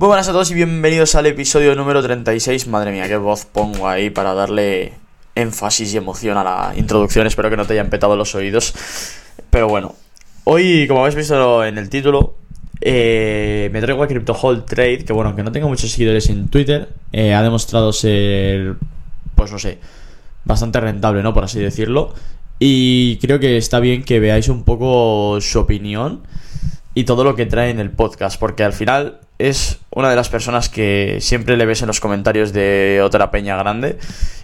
Muy buenas a todos y bienvenidos al episodio número 36. Madre mía, qué voz pongo ahí para darle énfasis y emoción a la introducción. Espero que no te hayan petado los oídos. Pero bueno, hoy, como habéis visto en el título, eh, me traigo a Crypto Hold Trade, que bueno, aunque no tenga muchos seguidores en Twitter, eh, ha demostrado ser, pues no sé, bastante rentable, ¿no? Por así decirlo. Y creo que está bien que veáis un poco su opinión y todo lo que trae en el podcast, porque al final es una de las personas que siempre le ves en los comentarios de otra peña grande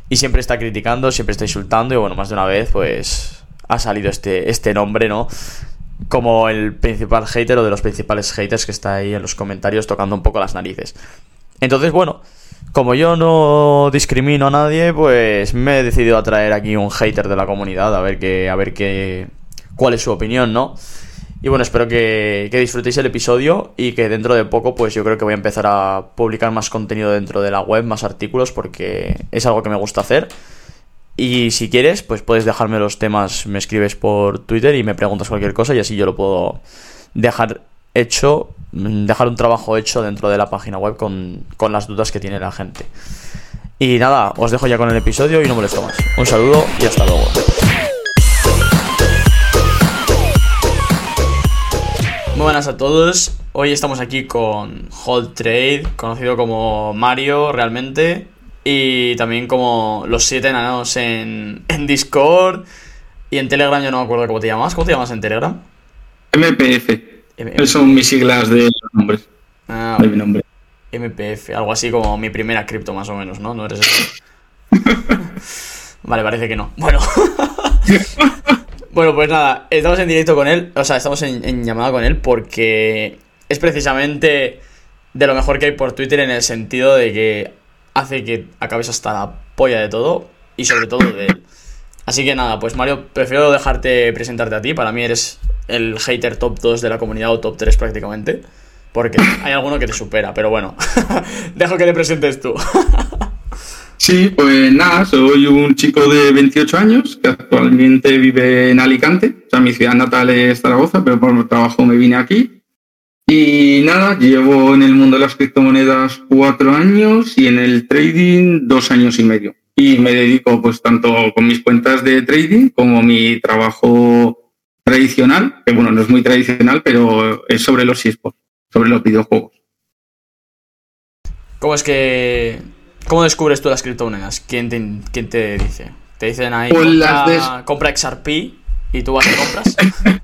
y siempre está criticando, siempre está insultando y bueno, más de una vez pues ha salido este, este nombre, ¿no? Como el principal hater o de los principales haters que está ahí en los comentarios tocando un poco las narices. Entonces, bueno, como yo no discrimino a nadie, pues me he decidido a traer aquí un hater de la comunidad a ver qué, a ver qué, cuál es su opinión, ¿no? Y bueno, espero que, disfrutéis el episodio y que dentro de poco, pues yo creo que voy a empezar a publicar más contenido dentro de la web, más artículos, porque es algo que me gusta hacer. Y si quieres, pues puedes dejarme los temas, me escribes por Twitter y me preguntas cualquier cosa y así yo lo puedo dejar hecho, dejar un trabajo hecho dentro de la página web con, con las dudas que tiene la gente. Y nada, os dejo ya con el episodio y no molesto más. Un saludo y hasta luego. Muy buenas a todos. Hoy estamos aquí con Hold Trade, conocido como Mario realmente, y también como los siete enanos en, en Discord y en Telegram. Yo no me acuerdo cómo te llamas. ¿Cómo te llamas en Telegram? MPF. M Son mis siglas de nombres. Ah, de mi nombre. MPF, algo así como mi primera cripto más o menos, ¿no? ¿No eres eso? vale, parece que no. Bueno. Bueno, pues nada, estamos en directo con él, o sea, estamos en, llamada con él porque es precisamente de lo mejor que hay por Twitter en el sentido de que hace que acabes hasta la polla de todo y sobre todo de él. Así que nada, pues Mario, prefiero dejarte presentarte a ti, para mí eres el hater top 2 de la comunidad o top 3 prácticamente, porque hay alguno que te supera, pero bueno, dejo que te presentes tú. Sí, pues nada, soy un chico de 28 años que actualmente vive en Alicante. O sea, mi ciudad natal es Zaragoza, pero por trabajo me vine aquí. Y nada, llevo en el mundo de las criptomonedas cuatro años y en el trading dos años y medio. Y me dedico pues tanto con mis cuentas de trading como mi trabajo tradicional, que bueno, no es muy tradicional, pero es sobre los eSports, sobre los videojuegos. ¿Cómo es que ¿Cómo descubres tú las criptomonedas? ¿Quién te, quién te dice? ¿Te dicen ahí, pues compra, de... compra, XRP y tú vas y compras?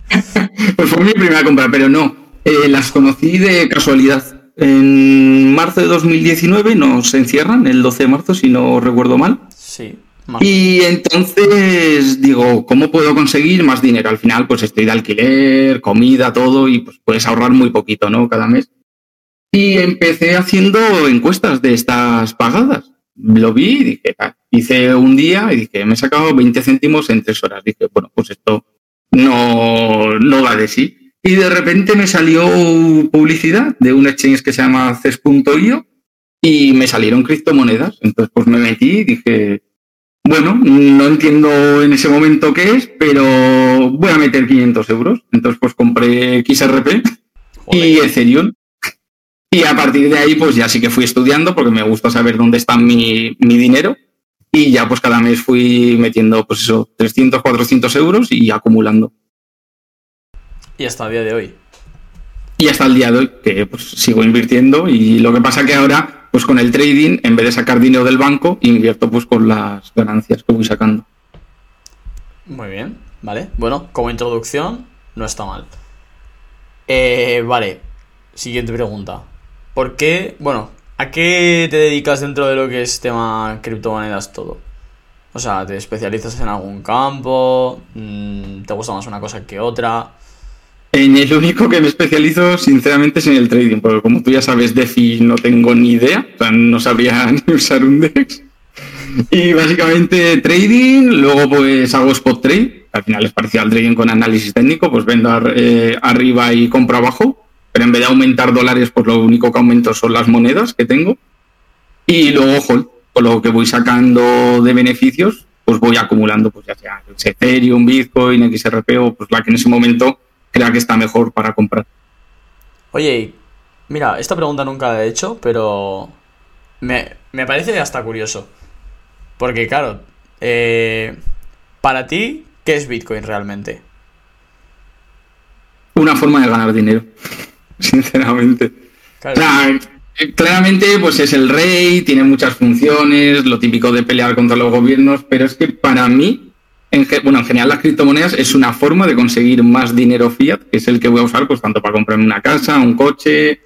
pues fue mi primera compra, pero no. Eh, las conocí de casualidad. En marzo de 2019 nos encierran, el 12 de marzo, si no recuerdo mal. Sí. Marzo. Y entonces digo, ¿cómo puedo conseguir más dinero? Al final, pues estoy de alquiler, comida, todo, y pues puedes ahorrar muy poquito, ¿no? Cada mes. Y empecé haciendo encuestas de estas pagadas. Lo vi y dije, ah, hice un día y dije, me he sacado 20 céntimos en tres horas. Dije, bueno, pues esto no, no va de sí. Y de repente me salió publicidad de un exchange que se llama CES.io y me salieron criptomonedas. Entonces, pues me metí y dije, bueno, no entiendo en ese momento qué es, pero voy a meter 500 euros. Entonces, pues compré XRP Joder. y Ethereum. Y a partir de ahí, pues ya sí que fui estudiando porque me gusta saber dónde está mi, mi dinero. Y ya pues cada mes fui metiendo, pues eso, 300, 400 euros y acumulando. Y hasta el día de hoy. Y hasta el día de hoy, que pues sigo invirtiendo. Y lo que pasa que ahora, pues con el trading, en vez de sacar dinero del banco, invierto pues con las ganancias que voy sacando. Muy bien, vale. Bueno, como introducción, no está mal. Eh, vale, siguiente pregunta. ¿Por qué? Bueno, ¿a qué te dedicas dentro de lo que es tema criptomonedas todo? O sea, ¿te especializas en algún campo? Mm, ¿Te gusta más una cosa que otra? En el único que me especializo, sinceramente, es en el trading, porque como tú ya sabes, DeFi no tengo ni idea, o sea, no sabría ni usar un DEX. Y básicamente trading, luego pues hago spot trade, al final es parecido al trading con análisis técnico, pues vendo eh, arriba y compro abajo, pero en vez de aumentar dólares, pues lo único que aumento son las monedas que tengo. Y luego, ojo, con lo que voy sacando de beneficios, pues voy acumulando, pues ya sea Ethereum, Bitcoin, XRP o pues la que en ese momento crea que está mejor para comprar. Oye, Mira, esta pregunta nunca la he hecho, pero me, me parece hasta curioso. Porque claro, eh, para ti, ¿qué es Bitcoin realmente? Una forma de ganar dinero, sinceramente. claramente, pues es el rey, tiene muchas funciones, lo típico de pelear contra los gobiernos, pero es que para mí, en, bueno, en general las criptomonedas es una forma de conseguir más dinero fiat, que es el que voy a usar, pues tanto para comprarme una casa, un coche,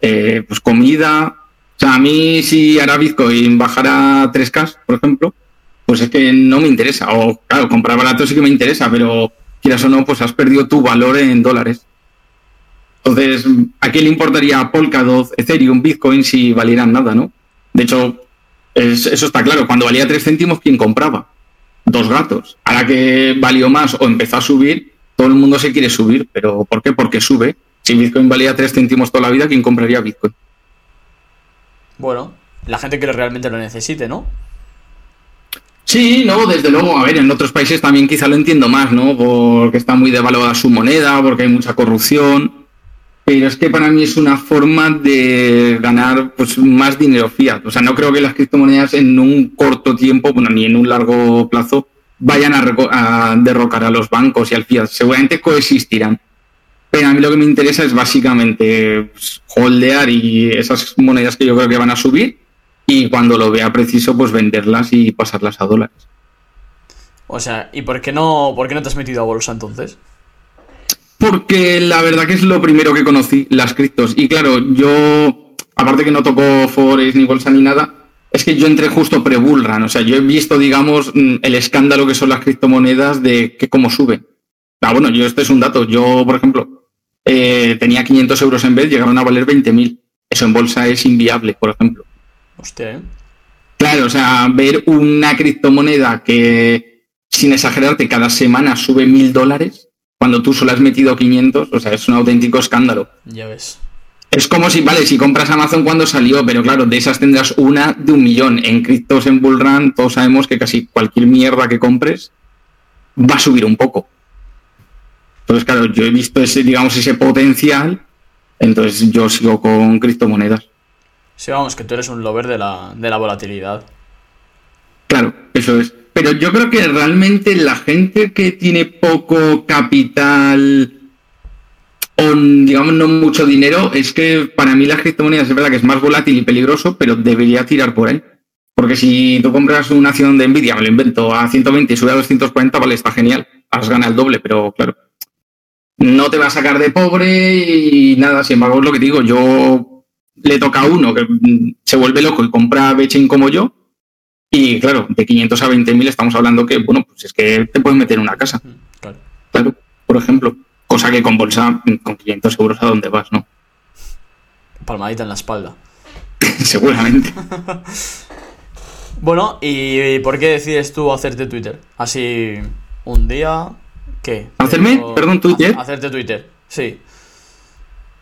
eh, pues comida. O sea, a mí si ahora Bitcoin bajara 3K, por ejemplo, pues es que no me interesa. O claro, comprar barato sí que me interesa, pero quieras o no, pues has perdido tu valor en dólares. Entonces, ¿a quién le importaría Polkadot, Ethereum, Bitcoin si valieran nada, no? De hecho, eso está claro. Cuando valía 3 céntimos, ¿quién compraba? Dos gatos. Ahora que valió más o empezó a subir, todo el mundo se quiere subir. ¿Pero por qué? Porque sube. Si Bitcoin valía 3 céntimos toda la vida, ¿quién compraría Bitcoin? Bueno, la gente que realmente lo necesite, ¿no? Sí, no, desde luego, a ver, en otros países también quizá lo entiendo más, ¿no? Porque está muy devaluada su moneda, porque hay mucha corrupción. Pero es que para mí es una forma de ganar pues, más dinero fiat. O sea, no creo que las criptomonedas en un corto tiempo, bueno, ni en un largo plazo, vayan a, derrocar a los bancos y al fiat. Seguramente coexistirán. Pero a mí lo que me interesa es básicamente pues, holdear y esas monedas que yo creo que van a subir y cuando lo vea preciso, pues venderlas y pasarlas a dólares. O sea, ¿y por qué no, por qué no te has metido a bolsa entonces? Porque la verdad que es lo primero que conocí, las criptos. Y claro, yo, aparte que no tocó Forex ni bolsa ni nada, es que yo entré justo pre-bullrun. O sea, yo he visto, digamos, mm, el escándalo que son las criptomonedas de que cómo suben. Ah, bueno, yo este es un dato. Yo, por ejemplo, eh, tenía 500 euros en vez, llegaron a valer 20.000. Eso en bolsa es inviable, por ejemplo. Hostia, ¿eh? Claro, o sea, ver una criptomoneda que, sin exagerarte, cada semana sube mil dólares, cuando tú solo has metido 500, o sea, es un auténtico escándalo. Ya ves. Es como si, vale, si compras Amazon cuando salió, pero claro, de esas tendrás una de un millón. En criptos, en Bullrun, todos sabemos que casi cualquier mierda que compres va a subir un poco. Entonces, claro, yo he visto ese, digamos, ese potencial, entonces yo sigo con criptomonedas. Sí, vamos, que tú eres un lover de la, de la volatilidad. Claro, eso es. Pero yo creo que realmente la gente que tiene poco capital o, digamos, no mucho dinero, es que para mí las criptomonedas es verdad que es más volátil y peligroso, pero debería tirar por ahí. Porque si tú compras una acción de Nvidia, me lo invento, a 120 y sube a 240, vale, está genial, has ganado el doble, pero claro, no te va a sacar de pobre y nada, sin embargo, es lo que digo, yo le toca a uno que se vuelve loco y compra Betchain como yo. Y claro, de 500 a 20.000 estamos hablando que, bueno, pues es que te puedes meter en una casa. Claro. claro. por ejemplo. Cosa que con bolsa, con 500 euros a dónde vas, ¿no? Palmadita en la espalda. Seguramente. bueno, ¿y por qué decides tú hacerte Twitter? Así, un día, ¿qué? ¿Hacerme? Perdón, Twitter. Hacerte Twitter, sí.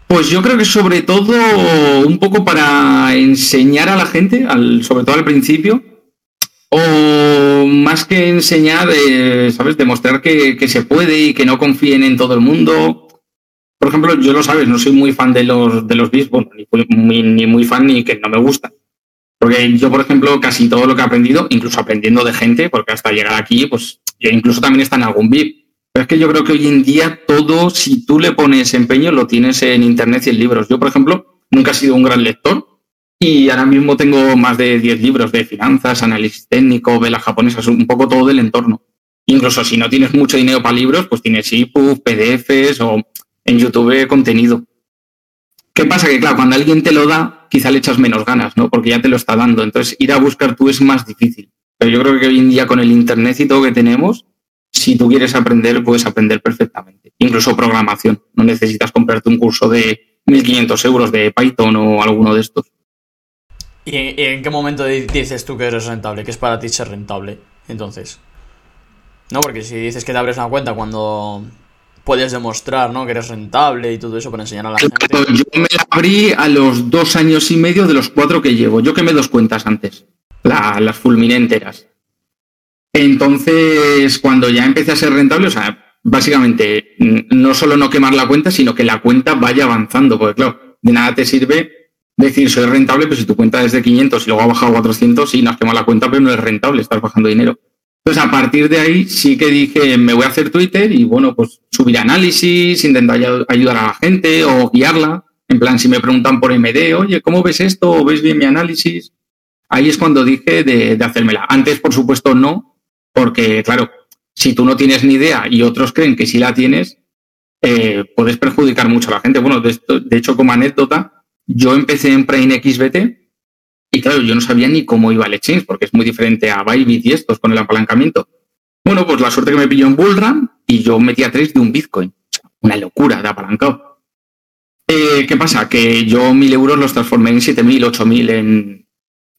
Pues yo creo que sobre todo un poco para enseñar a la gente, al, sobre todo al principio, o más que enseñar, eh, ¿sabes? Demostrar que, se puede y que no confíen en todo el mundo. Por ejemplo, yo lo sabes, no soy muy fan de los, de los beats, ni, muy, ni muy fan ni que no me gustan. Porque yo, por ejemplo, casi todo lo que he aprendido, incluso aprendiendo de gente, porque hasta llegar aquí, pues yo incluso también está en algún beat es que yo creo que hoy en día todo, si tú le pones empeño, lo tienes en Internet y en libros. Yo, por ejemplo, nunca he sido un gran lector y ahora mismo tengo más de 10 libros de finanzas, análisis técnico, velas japonesas, un poco todo del entorno. Incluso si no tienes mucho dinero para libros, pues tienes EPUB, PDFs o en YouTube contenido. ¿Qué pasa? Que claro, cuando alguien te lo da, quizá le echas menos ganas, ¿no? Porque ya te lo está dando. Entonces, ir a buscar tú es más difícil. Pero yo creo que hoy en día con el Internet y todo que tenemos, si tú quieres aprender, puedes aprender perfectamente. Incluso programación. No necesitas comprarte un curso de 1.500 euros de Python o alguno de estos. ¿Y en qué momento dices tú que eres rentable? ¿Qué es para ti ser rentable? Entonces. No, porque si dices que te abres una cuenta cuando puedes demostrar ¿no? que eres rentable y todo eso para enseñar a la gente. Yo me la abrí a los dos años y medio de los cuatro que llevo. Yo quemé dos cuentas antes, las fulminenteras. Entonces, cuando ya empecé a ser rentable, o sea, básicamente no solo no quemar la cuenta, sino que la cuenta vaya avanzando, porque claro, de nada te sirve decir soy rentable, pero si tu cuenta es de 500 y luego ha bajado a 400, sí, no has quemado la cuenta, pero no es rentable, estás bajando dinero. Entonces, a partir de ahí sí que dije, me voy a hacer Twitter y bueno, pues subir análisis, intentar ayudar a la gente o guiarla. En plan, si me preguntan por MD, oye, ¿cómo ves esto? ¿O ves bien mi análisis? Ahí es cuando dije de, hacérmela. Antes, por supuesto, no, porque claro, si tú no tienes ni idea y otros creen que sí la tienes, eh, puedes perjudicar mucho a la gente. Bueno, de, de hecho, como anécdota, yo empecé en Brain XBT y claro, yo no sabía ni cómo iba el exchange, porque es muy diferente a Bybit y estos con el apalancamiento. Bueno, pues la suerte que me pilló en Bullrun y yo metía tres de un Bitcoin. Una locura de apalancado. Eh, ¿Qué pasa? Que yo mil euros los transformé en siete mil, ocho mil en,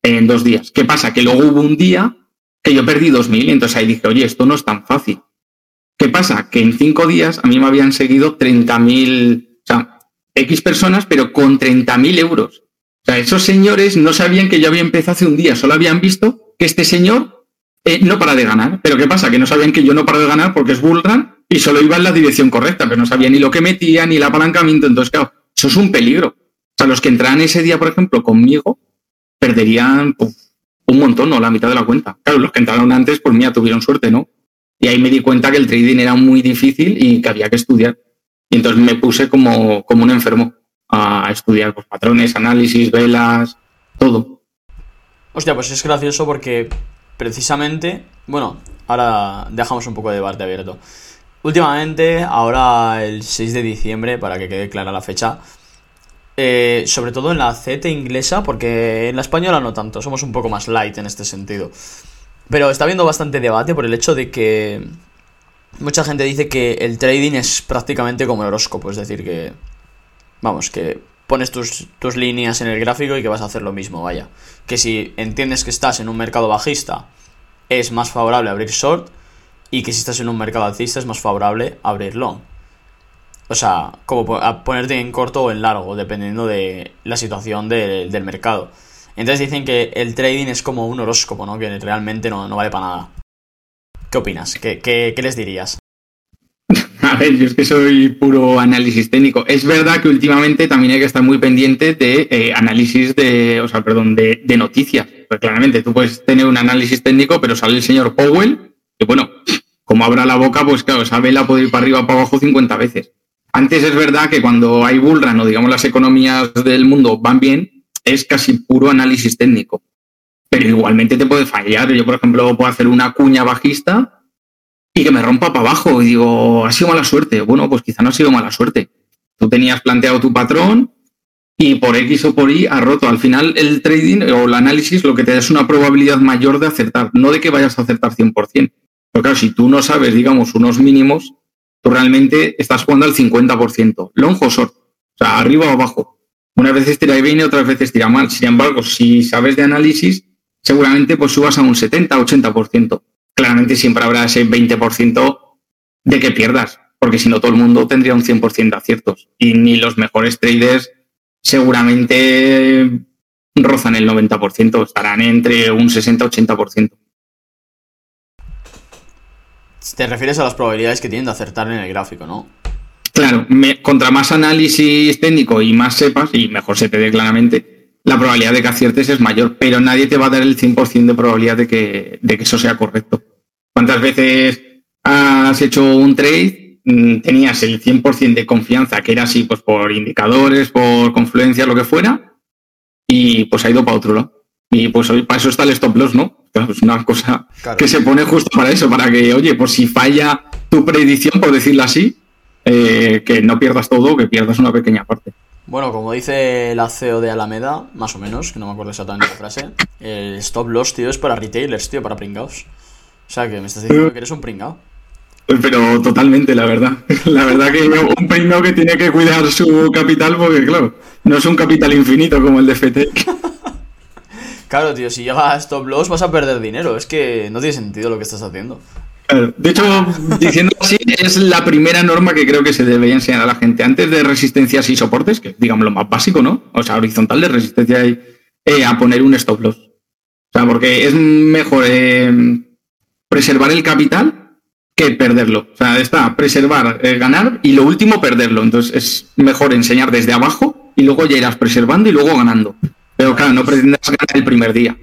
en dos días. ¿Qué pasa? Que luego hubo un día que yo perdí dos mil y entonces ahí dije, oye, esto no es tan fácil. ¿Qué pasa? Que en cinco días a mí me habían seguido mil, o sea, X personas, pero con mil euros. O sea, esos señores no sabían que yo había empezado hace un día, solo habían visto que este señor eh, no para de ganar. Pero ¿qué pasa? Que no sabían que yo no paro de ganar porque es bullrun y solo iba en la dirección correcta, pero no sabía ni lo que metía, ni el apalancamiento. Entonces, claro, eso es un peligro. O sea, los que entraran ese día, por ejemplo, conmigo, perderían un montón, ¿no? La mitad de la cuenta. Claro, los que entraron antes, pues mira, tuvieron suerte, ¿no? Y ahí me di cuenta que el trading era muy difícil y que había que estudiar. Y entonces me puse como, como un enfermo a estudiar pues, patrones, análisis, velas, todo. Hostia, pues es gracioso porque precisamente, bueno, ahora dejamos un poco de debate abierto. Últimamente, ahora el 6 de diciembre, para que quede clara la fecha, eh, sobre todo en la CT inglesa, porque en la española no tanto, somos un poco más light en este sentido. Pero está habiendo bastante debate por el hecho de que mucha gente dice que el trading es prácticamente como el horóscopo, es decir, que Vamos, que pones tus, líneas en el gráfico y que vas a hacer lo mismo, vaya. Que si entiendes que estás en un mercado bajista, es más favorable abrir short y que si estás en un mercado alcista es más favorable abrir long. O sea, como ponerte en corto o en largo, dependiendo de la situación del mercado. Entonces dicen que el trading es como un horóscopo, ¿no? Que realmente no, vale para nada. ¿Qué opinas? ¿Qué, qué, les dirías? A ver, yo es que soy puro análisis técnico. Es verdad que últimamente también hay que estar muy pendiente de eh, análisis de, o sea, perdón, de, noticias. Pues claramente tú puedes tener un análisis técnico, pero sale el señor Powell, que bueno, como abra la boca, pues claro, esa vela puede ir para arriba o para abajo 50 veces. Antes es verdad que cuando hay bullrun o digamos las economías del mundo van bien, es casi puro análisis técnico. Pero igualmente te puede fallar. Yo, por ejemplo, puedo hacer una cuña bajista y que me rompa para abajo. Y digo, ha sido mala suerte. Bueno, pues quizá no ha sido mala suerte. Tú tenías planteado tu patrón y por X o por Y ha roto. Al final, el trading o el análisis lo que te da es una probabilidad mayor de acertar, no de que vayas a acertar 100%. Pero claro, si tú no sabes, digamos, unos mínimos, tú realmente estás jugando al 50%. Long o short. O sea, arriba o abajo. Unas veces tira bien y otras veces tira mal. Sin embargo, si sabes de análisis, seguramente pues subas a un 70-80% claramente siempre habrá ese 20% de que pierdas, porque si no todo el mundo tendría un 100% de aciertos. Y ni los mejores traders seguramente rozan el 90%, estarán entre un 60-80%. Te refieres a las probabilidades que tienen de acertar en el gráfico, ¿no? Claro, contra más análisis técnico y más sepas, y mejor se te dé claramente, la probabilidad de que aciertes es mayor, pero nadie te va a dar el 100% de probabilidad de que, de que eso sea correcto. ¿Cuántas veces has hecho un trade? Mm, tenías el 100% de confianza, que era así, pues por indicadores, por confluencia, lo que fuera, y pues ha ido para otro lado. Y pues hoy para eso está el stop loss, ¿no? Es una cosa que se pone justo para eso, para que, oye, por si falla tu predicción, por decirlo así, eh, que no pierdas todo, que pierdas una pequeña parte. Bueno, como dice la CEO de Alameda, más o menos, que no me acuerdo exactamente la frase, el stop loss, tío, es para retailers, tío, para pringados. O sea, que me estás diciendo que eres un pringao. Pero totalmente, la verdad. La verdad que un pringao que tiene que cuidar su capital porque, claro, no es un capital infinito como el de FT. Claro, tío, si llega a stop loss vas a perder dinero. Es que no tiene sentido lo que estás haciendo. De hecho, diciendo así, es la primera norma que creo que se debería enseñar a la gente. Antes de resistencias y soportes, que digamos lo más básico, ¿no? O sea, horizontal de resistencia y eh, a poner un stop loss. O sea, porque es mejor eh, preservar el capital que perderlo. O sea, está preservar, eh, ganar y lo último perderlo. Entonces es mejor enseñar desde abajo y luego ya irás preservando y luego ganando. Pero claro, no pretendas ganar el primer día.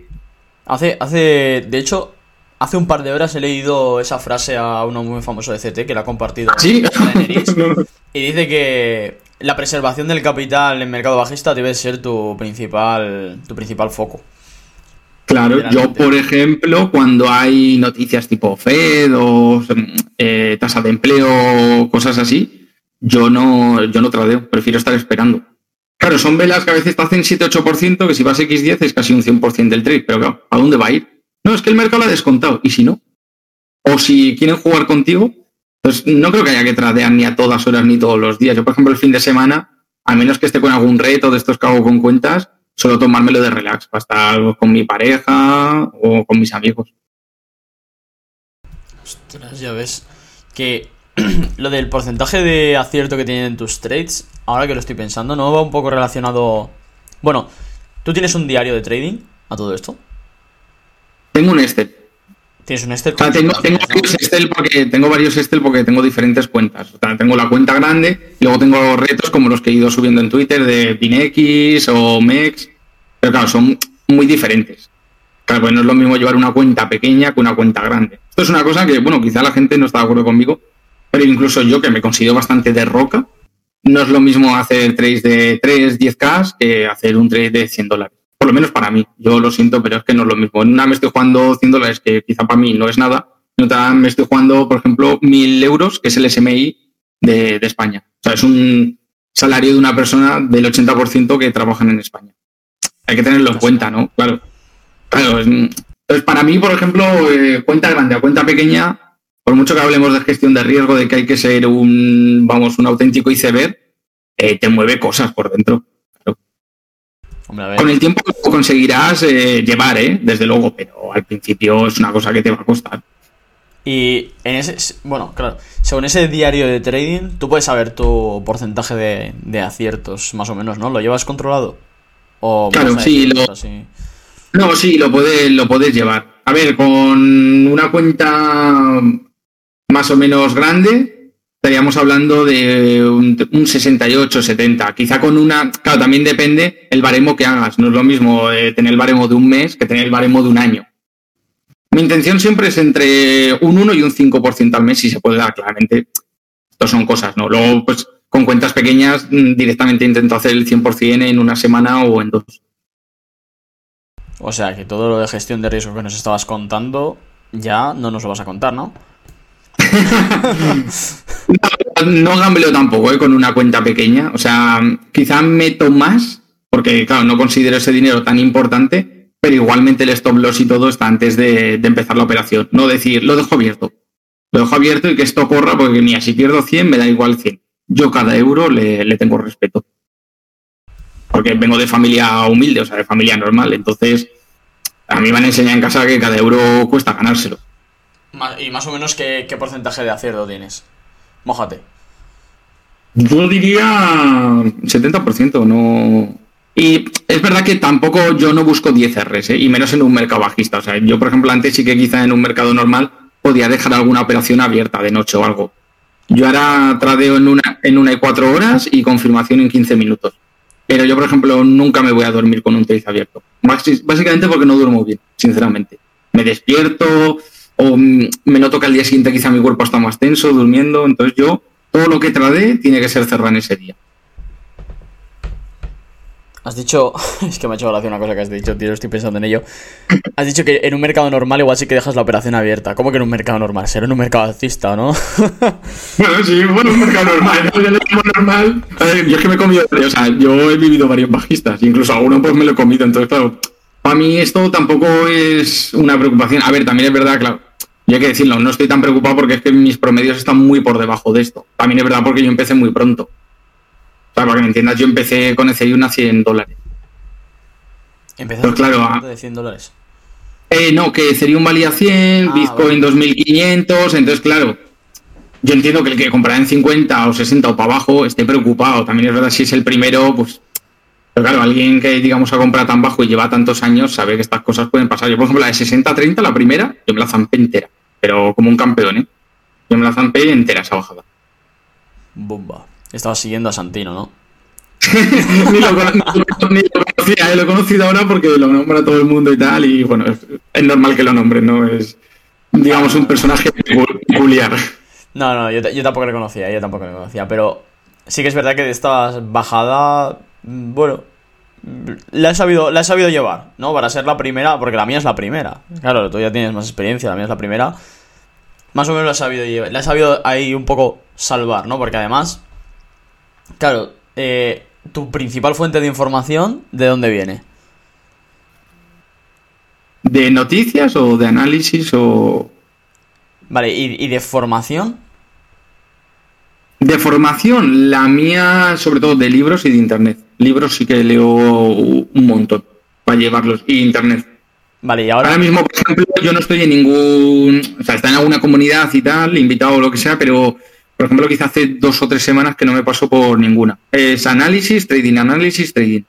Hace, hace, de hecho, hace un par de horas he leído esa frase a uno muy famoso de CT que la ha compartido. ¿Sí? y dice que la preservación del capital en mercado bajista debe ser tu principal, tu principal foco. Claro, yo por ejemplo, cuando hay noticias tipo Fed o eh, tasa de empleo, cosas así, yo no, yo no tradeo, prefiero estar esperando. Claro, son velas que a veces te hacen 7-8%, que si vas X10 es casi un 100% del trade, pero claro, ¿a dónde va a ir? No, es que el mercado lo ha descontado, ¿y si no? O si quieren jugar contigo, pues no creo que haya que tradear ni a todas horas ni todos los días. Yo, por ejemplo, el fin de semana, a menos que esté con algún reto de estos que hago con cuentas, solo tomármelo de relax, para estar con mi pareja o con mis amigos. Ostras, ya ves que lo del porcentaje de acierto que tienen tus trades, ahora que lo estoy pensando, ¿no va un poco relacionado? Bueno, ¿tú tienes un diario de trading a todo esto? Tengo un Excel. ¿Tienes un Excel? tengo, varios Excel porque tengo varios Excel porque tengo diferentes cuentas. tengo la cuenta grande y luego tengo retos como los que he ido subiendo en Twitter de Pinex o Mex. Pero claro, son muy diferentes. Claro, pues no es lo mismo llevar una cuenta pequeña que una cuenta grande. Esto es una cosa que, bueno, quizá la gente no está de acuerdo conmigo, pero incluso yo, que me considero bastante de roca, no es lo mismo hacer trades de 3, 10K que hacer un trade de 100 dólares. Por lo menos para mí. Yo lo siento, pero es que no es lo mismo. En una me estoy jugando 100 dólares, que quizá para mí no es nada. En otra me estoy jugando, por ejemplo, 1000 euros, que es el SMI de, de España. O sea, es un salario de una persona del 80% que trabajan en España. Hay que tenerlo en cuenta, ¿no? Claro. Claro. Entonces, para mí, por ejemplo, eh, cuenta grande o cuenta pequeña, por mucho que hablemos de gestión de riesgo, de que hay que ser un, vamos, un auténtico iceberg, eh, te mueve cosas por dentro. Con el tiempo lo conseguirás eh, llevar, ¿eh? Desde luego, pero al principio es una cosa que te va a costar. Y en ese, bueno, claro, según ese diario de trading, tú puedes saber tu porcentaje de, de aciertos, más o menos, ¿no? ¿Lo llevas controlado? O claro, sí, lo, no, sí, lo puedes, lo puedes llevar. A ver, con una cuenta más o menos grande, estaríamos hablando de un, 68, 70. Quizá con una, claro, también depende el baremo que hagas. No es lo mismo eh, tener el baremo de un mes que tener el baremo de un año. Mi intención siempre es entre un 1 y un 5% al mes, si se puede dar claramente. Esto son cosas, ¿no? Luego, pues con cuentas pequeñas mm, directamente intento hacer el 100% en una semana o en dos. O sea que todo lo de gestión de riesgo que nos estabas contando ya no nos lo vas a contar, ¿no? no, gambleo tampoco, ¿eh? con una cuenta pequeña. O sea, quizá meto más, porque claro, no considero ese dinero tan importante, pero igualmente el stop loss y todo está antes de, empezar la operación. No decir, lo dejo abierto. Lo dejo abierto y que esto corra, porque mira, si pierdo 100, me da igual 100. Yo cada euro le, le tengo respeto. Porque vengo de familia humilde, o sea, de familia normal. Entonces, a mí me han enseñado en casa que cada euro cuesta ganárselo. ¿Y más o menos qué, porcentaje de acierto tienes? Mójate. Yo diría 70%, no... Y es verdad que tampoco yo no busco 10 Rs, ¿eh? y menos en un mercado bajista. O sea, yo, por ejemplo, antes sí que quizá en un mercado normal podía dejar alguna operación abierta de noche o algo. Yo ahora tradeo en una, en una y cuatro horas y confirmación en 15 minutos. Pero yo, por ejemplo, nunca me voy a dormir con un trade abierto. Básicamente porque no duermo bien, sinceramente. Me despierto, o me noto que al día siguiente quizá mi cuerpo está más tenso, durmiendo, entonces yo todo lo que trade tiene que ser cerrar en ese día. Has dicho, es que me ha hecho gracia una cosa que has dicho, tío, estoy pensando en ello. Has dicho que en un mercado normal igual sí que dejas la operación abierta. ¿Cómo que en un mercado normal? Será en un mercado alcista, ¿no? bueno, sí, bueno, un mercado normal. normal. A ver, yo es que me he comido, o sea, yo he vivido varios bajistas, incluso alguno pues me lo he comido, entonces claro, para mí esto tampoco es una preocupación. A ver, también es verdad, claro, y hay que decirlo, no estoy tan preocupado porque es que mis promedios están muy por debajo de esto. También es verdad porque yo empecé muy pronto. O sea, para que me entiendas, yo empecé con Ethereum a 100 dólares. ¿Empezaste pues claro, de 100 dólares? Eh, no, que Ethereum valía 100, ah, Bitcoin 2500, entonces claro, yo entiendo que el que comprará en 50 o 60 o para abajo esté preocupado. También es verdad, si es el primero, pues pero claro, alguien que, digamos, ha comprado tan bajo y lleva tantos años sabe que estas cosas pueden pasar. Yo, por ejemplo, la de 60-30, la primera, yo me la zampé entera. Pero como un campeón, ¿eh? Yo me la zampé entera esa bajada. Bomba. Estaba siguiendo a Santino, ¿no? ni, lo, conocía, eh, lo he conocido ahora porque lo nombra todo el mundo y tal, y bueno, es, normal que lo nombre, ¿no? Es, digamos, un personaje peculiar. No, no, yo, yo, tampoco le conocía, yo tampoco le conocía, pero sí que es verdad que de esta bajada, mm, bueno, la he sabido, la he sabido llevar, ¿no? Para ser la primera, porque la mía es la primera. Claro, tú ya tienes más experiencia, la mía es la primera. Más o menos la he sabido llevar, la he sabido ahí un poco salvar, ¿no? Porque además, claro, eh, tu principal fuente de información, ¿de dónde viene? ¿De noticias o de análisis o...? Vale, ¿y, de formación? De formación, la mía sobre todo de libros y de internet. Libros sí que leo un montón para llevarlos y internet. Vale, y ahora... Ahora mismo, por ejemplo, yo no estoy en ningún... O sea, está en alguna comunidad y tal, invitado o lo que sea, pero por ejemplo, quizá hace dos o tres semanas que no me paso por ninguna. Es análisis, trading, análisis, trading.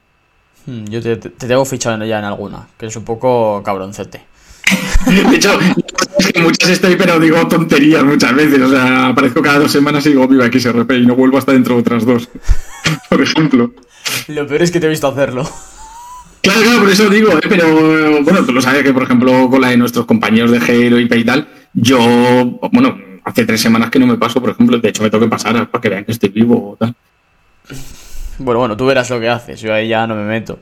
Hmm, yo te, tengo fichado ya en alguna, que es un poco cabroncete. De hecho, muchas estoy, pero digo tonterías muchas veces. O sea, aparezco cada dos semanas y digo, viva XRP y no vuelvo hasta dentro de otras dos. Por ejemplo. Lo peor es que te he visto hacerlo. Claro, claro, por eso digo, ¿eh? pero bueno, tú lo sabes que, por ejemplo, con la de nuestros compañeros de Hero y tal, yo, bueno, hace tres semanas que no me paso, por ejemplo, de hecho me tengo que pasar para que vean que estoy vivo o tal. Bueno, bueno, tú verás lo que haces, yo ahí ya no me meto.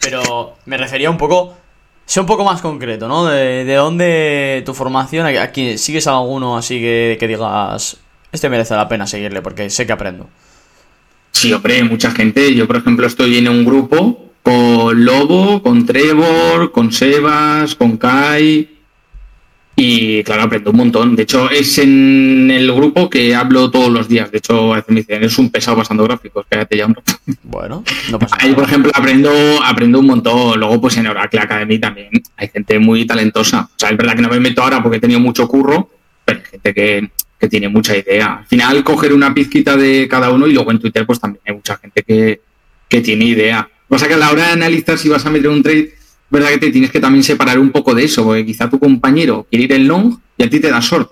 Pero me refería un poco, sé un poco más concreto, ¿no? De, dónde tu formación, aquí sigues a alguno así que, que digas, este merece la pena seguirle porque sé que aprendo. Sí, hombre, mucha gente. Yo, por ejemplo, estoy en un grupo con Lobo, con Trevor, con Sebas, con Kai, y claro, aprendo un montón. De hecho, es en el grupo que hablo todos los días. De hecho, a veces me dicen, es un pesado pasando gráficos, cállate ya un rato. Bueno, no pasa Ahí, por ejemplo, aprendo, aprendo un montón. Luego, pues en Oracle Academy también hay gente muy talentosa. O sea, es verdad que no me meto ahora porque he tenido mucho curro, pero hay gente que, que tiene mucha idea. Al final, coger una pizquita de cada uno y luego en Twitter, pues también hay mucha gente que, que tiene idea. O sea, que a la hora de analizar si vas a meter un trade verdad que te tienes que también separar un poco de eso, porque quizá tu compañero quiere ir en long y a ti te da short.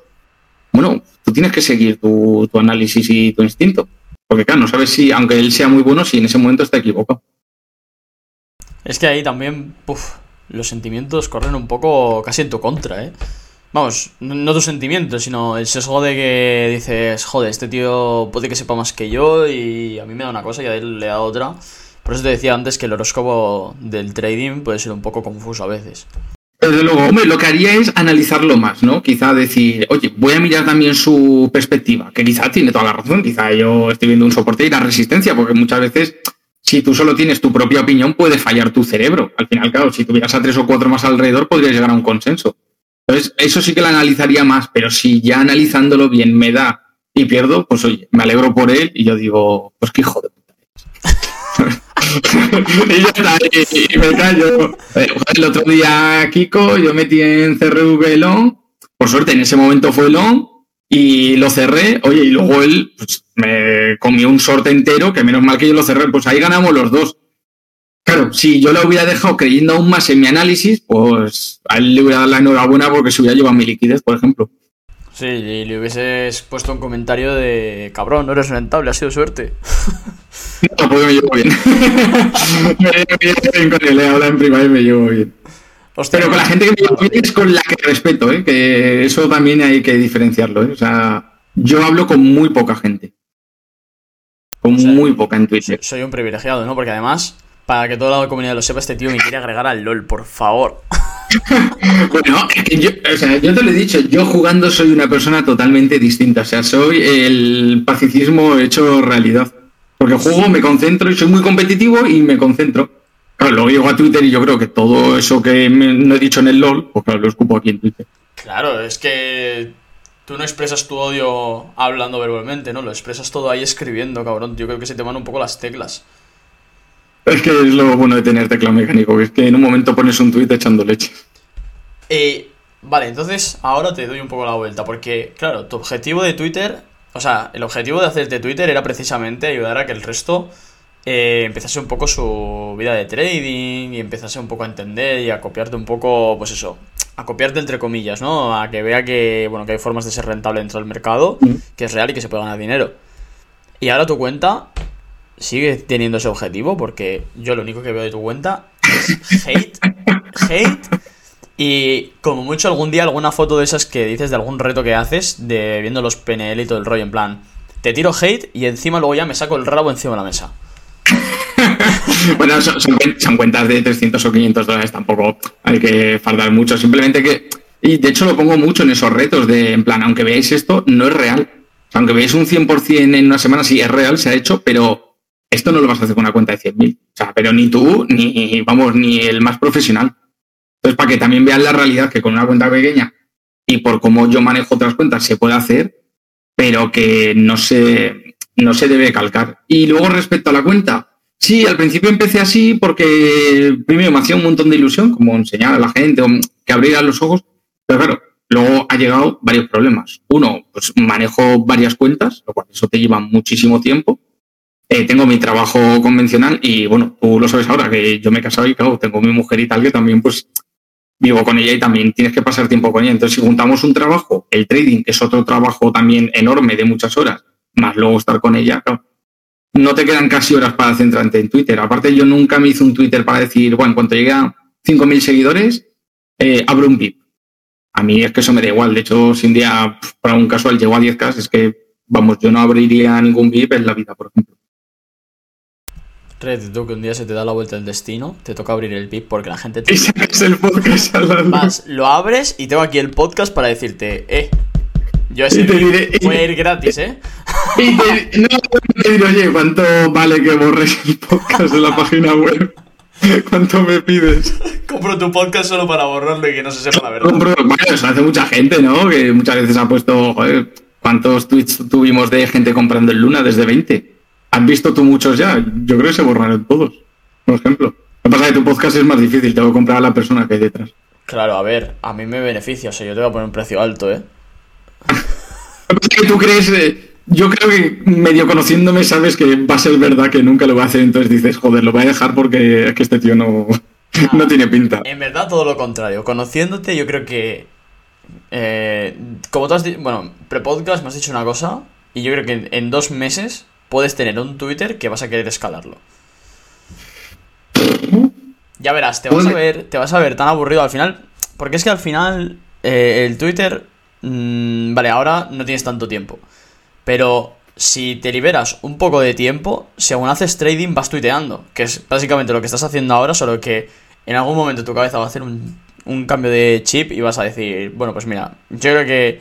Bueno, tú tienes que seguir tu, análisis y tu instinto. Porque claro, no sabes si, aunque él sea muy bueno, si en ese momento está equivocado. Es que ahí también, los sentimientos corren un poco casi en tu contra, ¿eh? Vamos, no tus sentimientos, sino el sesgo de que dices, joder, este tío puede que sepa más que yo y a mí me da una cosa y a él le da otra. Por eso te decía antes que el horóscopo del trading puede ser un poco confuso a veces. Desde luego, hombre, lo que haría es analizarlo más, ¿no? Quizá decir, oye, voy a mirar también su perspectiva, que quizá tiene toda la razón, quizá yo estoy viendo un soporte y la resistencia, porque muchas veces, si tú solo tienes tu propia opinión, puede fallar tu cerebro. Al final, claro, si tuvieras a tres o cuatro más alrededor, podrías llegar a un consenso. Entonces, eso sí que lo analizaría más, pero si ya analizándolo bien me da y pierdo, pues oye, me alegro por él y yo digo, pues qué hijo de puta. y ya me callo. El otro día, Kiko, yo metí en CRV long. Por suerte, en ese momento fue long y lo cerré. Oye, y luego él pues, me comió un sorte entero, que menos mal que yo lo cerré. Pues ahí ganamos los dos. Claro, si yo lo hubiera dejado creyendo aún más en mi análisis, pues a él le hubiera dado la enhorabuena porque se hubiera llevado mi liquidez, por ejemplo. Sí, y le hubieses puesto un comentario de cabrón, no eres rentable, ha sido suerte. No, pues me llevo bien. me llevo bien con él, habla en privado y me llevo bien. Pero con la gente que me llevo bien es con la que respeto, ¿eh? que eso también hay que diferenciarlo. ¿eh? O sea, yo hablo con muy poca gente. Con muy poca en Twitter. Soy un privilegiado, ¿no? Porque además, para que toda la comunidad lo sepa, este tío me quiere agregar al LOL, por favor. bueno, es que yo, o sea, yo te lo he dicho, yo jugando soy una persona totalmente distinta. O sea, soy el pacificismo hecho realidad. Porque juego, me concentro y soy muy competitivo y me concentro. Claro, luego llego a Twitter y yo creo que todo eso que no he dicho en el LOL, pues claro, lo escupo aquí en Twitter. Claro, es que tú no expresas tu odio hablando verbalmente, ¿no? Lo expresas todo ahí escribiendo, cabrón. Yo creo que se te van un poco las teclas. Es que es lo bueno de tener teclado mecánico, que es que en un momento pones un tweet echando leche. Eh, vale, entonces ahora te doy un poco la vuelta, porque, claro, tu objetivo de Twitter, o sea, el objetivo de hacerte Twitter era precisamente ayudar a que el resto eh, empezase un poco su vida de trading y empezase un poco a entender y a copiarte un poco, pues eso, a copiarte entre comillas, ¿no? A que vea que, bueno, que hay formas de ser rentable dentro del mercado, que es real y que se puede ganar dinero. Y ahora tu cuenta sigue teniendo ese objetivo porque yo lo único que veo de tu cuenta es hate, hate y como mucho algún día alguna foto de esas que dices de algún reto que haces de viendo los PNL y todo el rollo en plan, te tiro hate y encima luego ya me saco el rabo encima de la mesa. bueno, son, son, cuentas de 300 o 500 dólares, tampoco hay que fardar mucho, simplemente que... Y de hecho lo pongo mucho en esos retos de, en plan, aunque veáis esto, no es real. aunque veáis un 100% en una semana, sí es real, se ha hecho, pero esto no lo vas a hacer con una cuenta de 100.000. O sea, pero ni tú, ni, vamos, ni el más profesional. Entonces, para que también vean la realidad que con una cuenta pequeña y por cómo yo manejo otras cuentas se puede hacer, pero que no se, no se debe calcar. Y luego respecto a la cuenta, Sí, al principio empecé así porque primero me hacía un montón de ilusión, como enseñar a la gente que abriera los ojos, pero claro, luego ha llegado varios problemas. Uno, pues manejo varias cuentas, lo cual eso te lleva muchísimo tiempo. Eh, tengo mi trabajo convencional y bueno, tú lo sabes ahora que yo me he casado y claro, tengo mi mujer y tal que también pues vivo con ella y también tienes que pasar tiempo con ella. Entonces, si juntamos un trabajo, el trading, que es otro trabajo también enorme de muchas horas, más luego estar con ella, claro, no te quedan casi horas para centrarte en Twitter. Aparte, yo nunca me hice un Twitter para decir, bueno, en cuanto llegue a 5.000 seguidores, eh, abro un VIP. A mí es que eso me da igual. De hecho, si un día, para un casual, llego a 10K, es que, vamos, yo no abriría ningún VIP en la vida, por ejemplo. Red, tú que un día se te da la vuelta el destino, te toca abrir el VIP porque la gente te... Y sacas el podcast Vas, lo abres y tengo aquí el podcast para decirte, eh, yo así te diré, voy a ir gratis, ¿eh? Y te, no, te diré, oye, ¿cuánto vale que borres el podcast de la página web? ¿Cuánto me pides? Compro tu podcast solo para borrarlo y que no se sepa la verdad. Compro, bueno, eso hace mucha gente, ¿no? Que muchas veces ha puesto, joder, ¿cuántos tweets tuvimos de gente comprando el Luna desde 20? ¿Has visto tú muchos ya? Yo creo que se borraron todos, por ejemplo. Lo que pasa es que tu podcast es más difícil, tengo que comprar a la persona que hay detrás. Claro, a ver, a mí me beneficia, o sea, yo te voy a poner un precio alto, ¿eh? que tú crees, eh, yo creo que medio conociéndome sabes que va a ser verdad que nunca lo voy a hacer, entonces dices, joder, lo voy a dejar porque es que este tío no, no tiene pinta. En verdad todo lo contrario, conociéndote yo creo que... Eh, como tú has dicho, bueno, pre-podcast me has dicho una cosa y yo creo que en dos meses puedes tener un Twitter que vas a querer escalarlo. Ya verás, te vas a ver, te vas a ver tan aburrido al final. Porque es que al final eh, el Twitter Mm, vale, ahora no tienes tanto tiempo. Pero si te liberas un poco de tiempo, si aún haces trading, vas tuiteando. Que es básicamente lo que estás haciendo ahora, solo que en algún momento tu cabeza va a hacer un, un cambio de chip y vas a decir, bueno, pues mira, yo creo que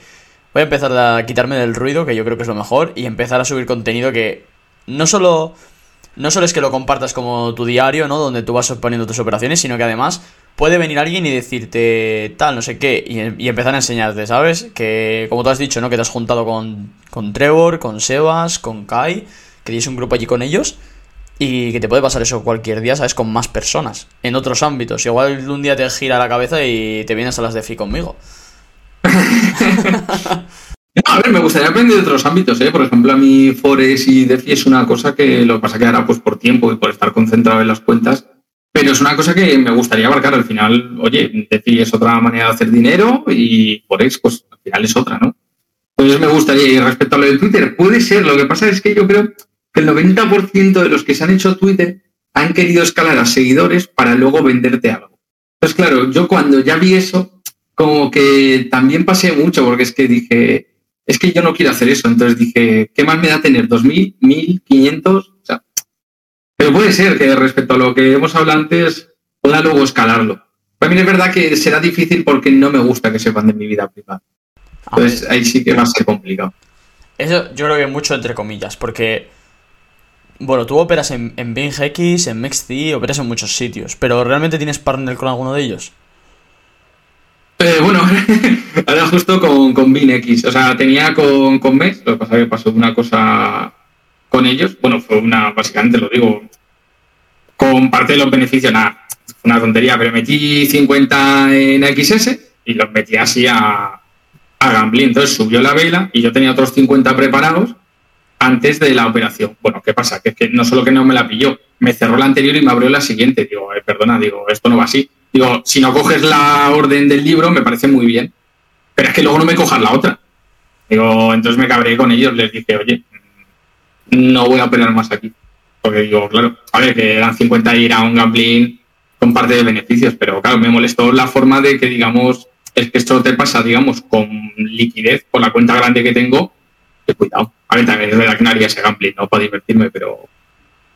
voy a empezar a quitarme del ruido, que yo creo que es lo mejor, y empezar a subir contenido que no solo, no solo es que lo compartas como tu diario, ¿no? Donde tú vas poniendo tus operaciones, sino que además puede venir alguien y decirte tal, no sé qué, y, empezar a enseñarte, ¿sabes? Que, como tú has dicho, ¿no? Que te has juntado con, con Trevor, con Sebas, con Kai, que tienes un grupo allí con ellos, y que te puede pasar eso cualquier día, ¿sabes? Con más personas, en otros ámbitos. Igual un día te gira la cabeza y te vienes a las de FI conmigo. a ver, me gustaría aprender de otros ámbitos, ¿eh? Por ejemplo, a mí Forex y DeFi es una cosa que lo que pasa que ahora, pues por tiempo y por estar concentrado en las cuentas, pero es una cosa que me gustaría abarcar. Al final, oye, decir es otra manera de hacer dinero y Forex, pues al final es otra, ¿no? Entonces me gustaría, y respecto a lo de Twitter, puede ser. Lo que pasa es que yo creo que el 90% de los que se han hecho Twitter han querido escalar a seguidores para luego venderte algo. Entonces, claro, yo cuando ya vi eso, como que también pasé mucho, porque es que dije, es que yo no quiero hacer eso. Entonces dije, ¿qué más me da tener? ¿2.000? ¿1.000? ¿500? O sea, pero puede ser que respecto a lo que hemos hablado antes, pueda luego escalarlo. Para mí es verdad que será difícil porque no me gusta que sepan de mi vida privada. Entonces ahí sí que va a ser complicado. Eso yo creo que mucho entre comillas, porque, bueno, tú operas en, en BingX, en MexC, operas en muchos sitios, pero ¿realmente tienes partner con alguno de ellos? Eh, bueno, ahora justo con, con BingX, o sea, tenía con, con Mex, lo que pasa que pasó una cosa con ellos, bueno, fue una, básicamente lo digo, con parte de los beneficios, nada, una tontería, pero metí 50 en XS y los metí así a, a gambling. Entonces subió la vela y yo tenía otros 50 preparados antes de la operación. Bueno, ¿qué pasa? Que es que no solo que no me la pilló, me cerró la anterior y me abrió la siguiente. Digo, perdona, digo, esto no va así. Digo, si no coges la orden del libro, me parece muy bien. Pero es que luego no me cojas la otra. Digo, entonces me cabré con ellos, les dije, oye, no voy a operar más aquí. Porque digo, claro, a ver, que eran 50 ir a un gambling con parte de beneficios, pero claro, me molestó la forma de que, digamos, es que esto te pasa, digamos, con liquidez, por la cuenta grande que tengo, que cuidado. A ver, también es verdad que no haría ese gambling, ¿no? Para divertirme, pero...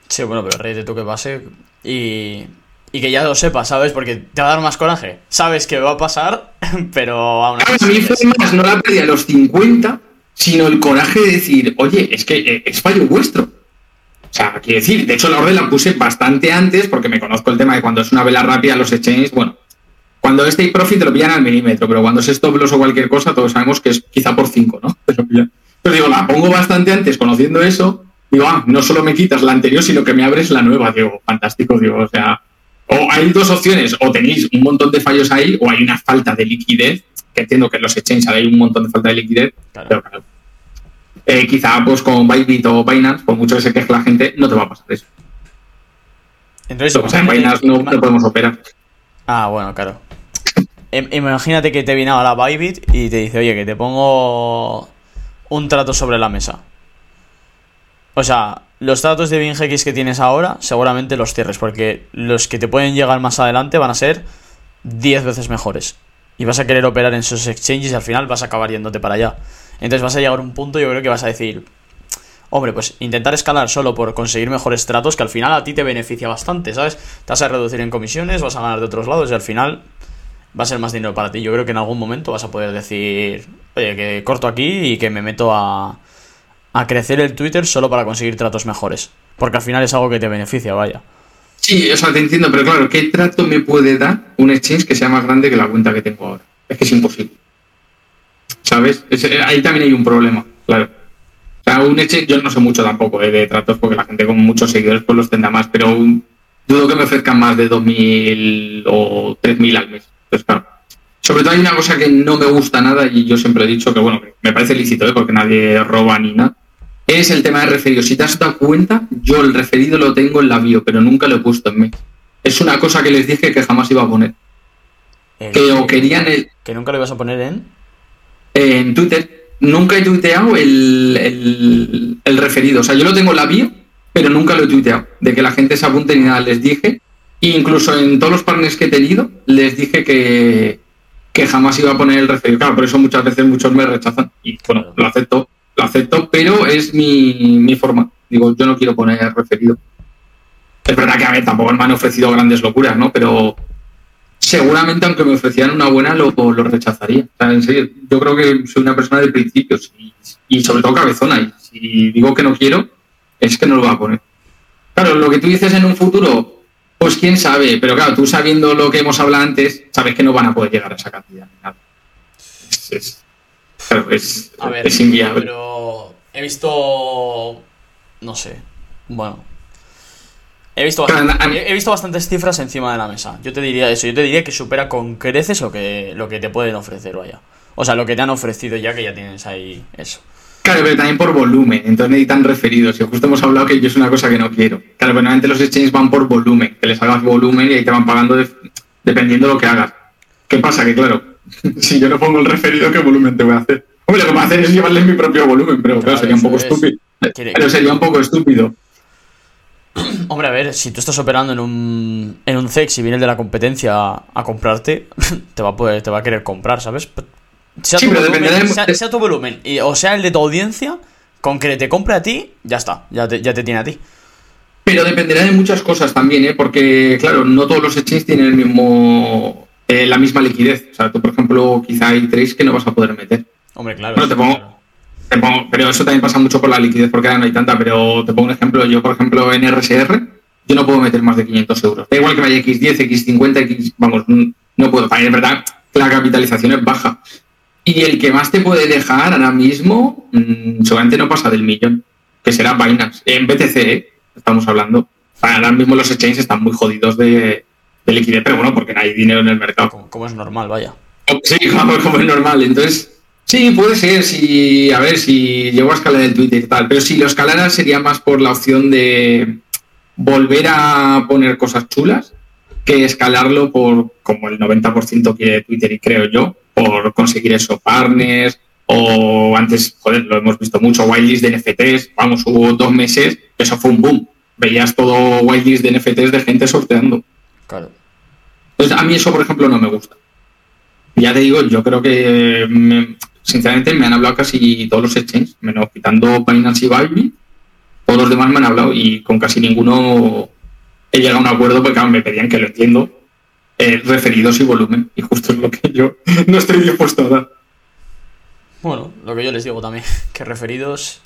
Sí, bueno, pero rey de tú que pase y, y que ya lo sepas, ¿sabes? Porque te va a dar más coraje. Sabes que va a pasar, pero aún así... a mí fue más no la pérdida de los 50, sino el coraje de decir, oye, es que eh, es fallo vuestro. O sea, quiero decir, de hecho la orden la puse bastante antes porque me conozco el tema de cuando es una vela rápida los exchanges, bueno, cuando es take profit te lo pillan al milímetro, pero cuando es stop loss o cualquier cosa, todos sabemos que es quizá por 5, ¿no? Pero digo, la pongo bastante antes conociendo eso, digo, ah, no solo me quitas la anterior, sino que me abres la nueva, digo, fantástico, digo, o sea, o hay dos opciones, o tenéis un montón de fallos ahí, o hay una falta de liquidez, que entiendo que en los exchanges hay un montón de falta de liquidez, pero claro. Eh, quizá pues con Bybit o Binance, por mucho que se queje la gente, no te va a pasar eso. Entonces, o sea, en Binance no, no podemos operar. Ah, bueno, claro. Imagínate que te viene ahora Bybit y te dice, oye, que te pongo un trato sobre la mesa. O sea, los tratos de BingX que tienes ahora, seguramente los cierres, porque los que te pueden llegar más adelante van a ser 10 veces mejores. Y vas a querer operar en esos exchanges y al final vas a acabar yéndote para allá. Entonces vas a llegar a un punto, yo creo que vas a decir, hombre, pues intentar escalar solo por conseguir mejores tratos, que al final a ti te beneficia bastante, ¿sabes? Te vas a reducir en comisiones, vas a ganar de otros lados y al final va a ser más dinero para ti. Yo creo que en algún momento vas a poder decir, oye, que corto aquí y que me meto a, a crecer el Twitter solo para conseguir tratos mejores. Porque al final es algo que te beneficia, vaya. Sí, o sea, te entiendo, pero claro, ¿qué trato me puede dar un exchange que sea más grande que la cuenta que tengo ahora? Es que es imposible. ¿Sabes? ahí también hay un problema, claro. O sea, un exchange, yo no sé mucho tampoco eh, de tratos porque la gente con muchos seguidores pues los tendrá más, pero dudo que me ofrezcan más de 2.000 o 3.000 al mes. Pues claro. Sobre todo hay una cosa que no me gusta nada y yo siempre he dicho que, bueno, me parece lícito, ¿eh? porque nadie roba ni nada. Es el tema de referido. Si te has dado cuenta, yo el referido lo tengo en la bio, pero nunca lo he puesto en mí. Es una cosa que les dije que jamás iba a poner. que o querían el... ¿Que nunca lo ibas a poner en? En Twitter. Nunca he tuiteado el, el referido. O sea, yo lo tengo en la bio, pero nunca lo he tuiteado. De que la gente se apunte ni nada. Les dije incluso en todos los partners que he tenido, les dije que, que jamás iba a poner el referido. Claro, por eso muchas veces muchos me rechazan. Y bueno, lo acepto, lo acepto, pero es mi, mi forma. Digo, yo no quiero poner referido. Es verdad que a ver, tampoco me han ofrecido grandes locuras, ¿no? Pero seguramente, aunque me ofrecieran una buena, lo, lo rechazaría. En serio, yo creo que soy una persona de principios y, y sobre todo cabezona. Y si digo que no quiero, es que no lo va a poner. Claro, lo que tú dices en un futuro, pues quién sabe, pero claro, tú sabiendo lo que hemos hablado antes, sabes que no van a poder llegar a esa cantidad. Es, claro, es, es inviable. Pero he visto. No sé. Bueno. He visto, he visto bastantes cifras encima de la mesa. Yo te diría eso. Yo te diría que supera con creces lo que, lo que te pueden ofrecer, vaya. O sea, lo que te han ofrecido ya que ya tienes ahí eso. Claro, pero también por volumen, entonces necesitan referidos. Y justo hemos hablado que yo es una cosa que no quiero. Claro, pero normalmente los exchanges van por volumen, que les hagas volumen y ahí te van pagando dependiendo de lo que hagas. ¿Qué pasa? Que claro, si yo no pongo el referido, ¿qué volumen te voy a hacer? Hombre, lo que voy a hacer es llevarles mi propio volumen, pero claro, sería un poco estúpido. Pero sería un poco estúpido. Hombre, a ver, si tú estás operando en un, en un CEX y viene el de la competencia a, comprarte, te va, a poder, te va a querer comprar, ¿sabes? Sea, tu, volumen, sea, tu volumen, o sea el de tu audiencia, con que te compre a ti, ya está, ya te, ya te tiene a ti. Pero dependerá de muchas cosas también, ¿eh? porque claro, no todos los exchanges tienen el mismo, eh, la misma liquidez. O sea, tú, por ejemplo, quizá hay trades que no vas a poder meter. Hombre, claro. Bueno, te pongo, Te pongo, pero eso también pasa mucho por la liquidez, porque ahora no hay tanta. Pero te pongo un ejemplo, yo, por ejemplo, en RSR, yo no puedo meter más de 500 euros. Da igual que vaya X10, X50, X, vamos, no puedo. Es verdad, la capitalización es baja. Y el que más te puede dejar ahora mismo, mm, seguramente no pasa del millón, que será Binance. En BTC, ¿eh? estamos hablando. Ahora mismo los exchanges están muy jodidos de, liquidez, pero bueno, porque no hay dinero en el mercado. Como, es normal, vaya. Sí, como, como, es normal. Entonces, sí, puede ser, si, a ver, si llego a escalar el Twitter y tal, pero si lo escalara sería más por la opción de volver a poner cosas chulas que escalarlo por como el 90% que Twitter y creo yo, por conseguir esos partners, o antes, joder, lo hemos visto mucho, whitelist de NFTs, vamos, hubo dos meses, eso fue un boom. veías todo whitelist de NFTs de gente sorteando. Claro. Entonces, a mí eso, por ejemplo, no me gusta. Ya te digo, yo creo que, sinceramente, me han hablado casi todos los exchanges, menos quitando Binance y Bybit. Todos los demás me han hablado y con casi ninguno he llegado a un acuerdo porque me pedían que lo entiendo. Eh, referidos y volumen. Y justo es lo que yo no estoy dispuesto a dar. Bueno, lo que yo les digo también, que referidos,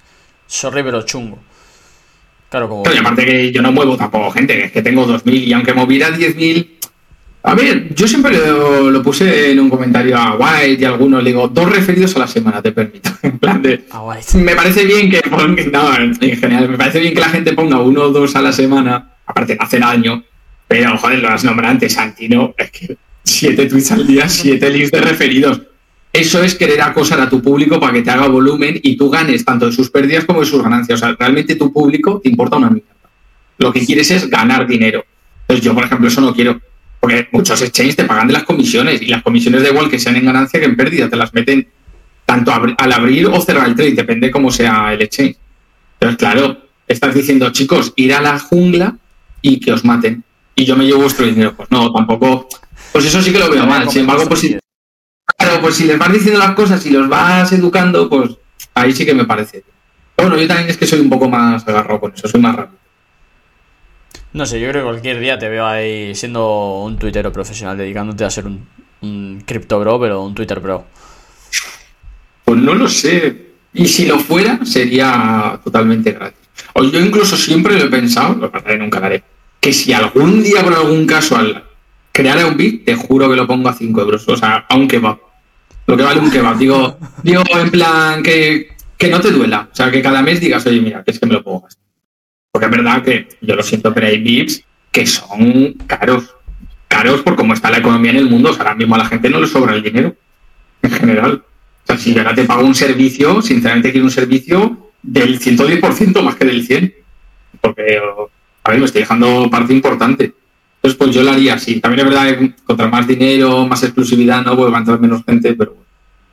sorry pero chungo. Claro, como... y aparte que yo no muevo tampoco gente, es que tengo 2.000 y aunque moviera 10.000... A ver, yo siempre lo, puse en un comentario a White y a algunos, le digo, dos referidos a la semana, te permito. En plan de... Me parece bien que no, en general, me parece bien que la gente ponga uno o dos a la semana, aparte hace daño, pero joder, lo has nombrado antes, Santino, es que siete tweets al día, siete links de referidos. Eso es querer acosar a tu público para que te haga volumen y tú ganes tanto de sus pérdidas como de sus ganancias. O sea, realmente tu público te importa una mierda. Lo que quieres es ganar dinero. Entonces yo, por ejemplo, eso no quiero. Porque muchos exchanges te pagan de las comisiones y las comisiones da igual que sean en ganancia que en pérdida. Te las meten tanto al abrir o cerrar el trade, depende cómo sea el exchange. Entonces, claro, estás diciendo, chicos, ir a la jungla y que os maten. Y yo me llevo vuestro dinero. Pues no, tampoco. Pues eso sí que lo veo mal. Sin embargo, pues si Claro, pues si les vas diciendo las cosas y los vas educando, pues ahí sí que me parece. bueno, yo también es que soy un poco más agarrado con eso, soy más rápido. No sé, yo creo que cualquier día te veo ahí siendo un tuitero profesional, dedicándote a ser un, un crypto bro, pero un Twitter bro. Pues no lo sé. Y si lo fuera, sería totalmente gratis. O yo incluso siempre lo he pensado, lo que nunca lo haré, que si algún día por algún caso al crear un bit, te juro que lo pongo a 5 euros. O sea, a un kebab. Lo que vale un kebab. Digo, digo en plan que, que no te duela. O sea, que cada mes digas, oye, mira, que es que me lo puedo gastar. Porque es verdad que yo lo siento, pero hay bits que son caros. Caros por cómo está la economía en el mundo. O sea, ahora mismo a la gente no le sobra el dinero. En general. O sea, si ahora te pago un servicio, sinceramente quiero un servicio del 110% más que del 100%. Porque, a ver, me estoy dejando parte importante. Entonces, pues yo lo haría así. También es verdad que contra más dinero, más exclusividad, no, pues va a entrar menos gente, pero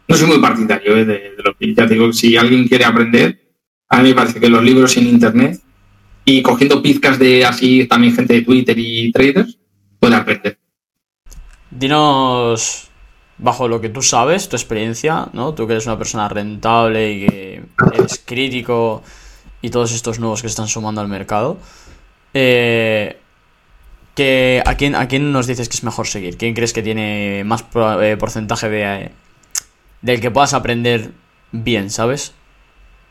no soy muy partidario ¿eh? de, lo que ya digo. Si alguien quiere aprender, a mí me parece que los libros en internet y cogiendo pizcas de así también gente de Twitter y traders, puede aprender. Dinos, bajo lo que tú sabes, tu experiencia, ¿no? Tú que eres una persona rentable y que eres crítico y todos estos nuevos que están sumando al mercado. Eh, ¿a, quién, ¿A quién nos dices que es mejor seguir? ¿Quién crees que tiene más eh, porcentaje de, eh, del que puedas aprender bien, ¿sabes?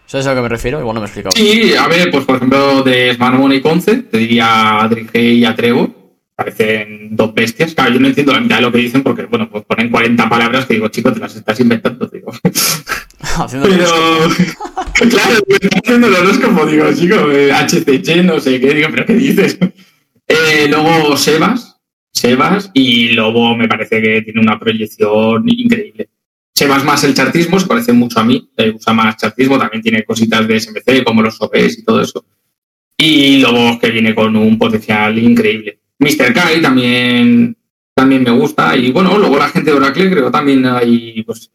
¿Sabes a lo que me refiero? Igual no me he explicado. Sí, a ver, pues por ejemplo, de Smart Money Conce, te diría Adric y Atrevo. Parecen dos bestias. Claro, yo no entiendo la mitad de lo que dicen porque, bueno, pues ponen 40 palabras que digo, chico, te las estás inventando, digo. Haciendo pero, claro, haciendo los como digo, chico, HCG, eh, no sé qué, digo, pero ¿qué dices? Eh, luego Sebas, Sebas y Lobo me parece que tiene una proyección increíble. Sebas más el chartismo, se parece mucho a mí, eh, usa más chartismo, también tiene cositas de SMC como los OPs y todo eso. Y Lobo que viene con un potencial increíble. Mr. Kai también, también me gusta y bueno, luego la gente de Oracle creo también hay pues,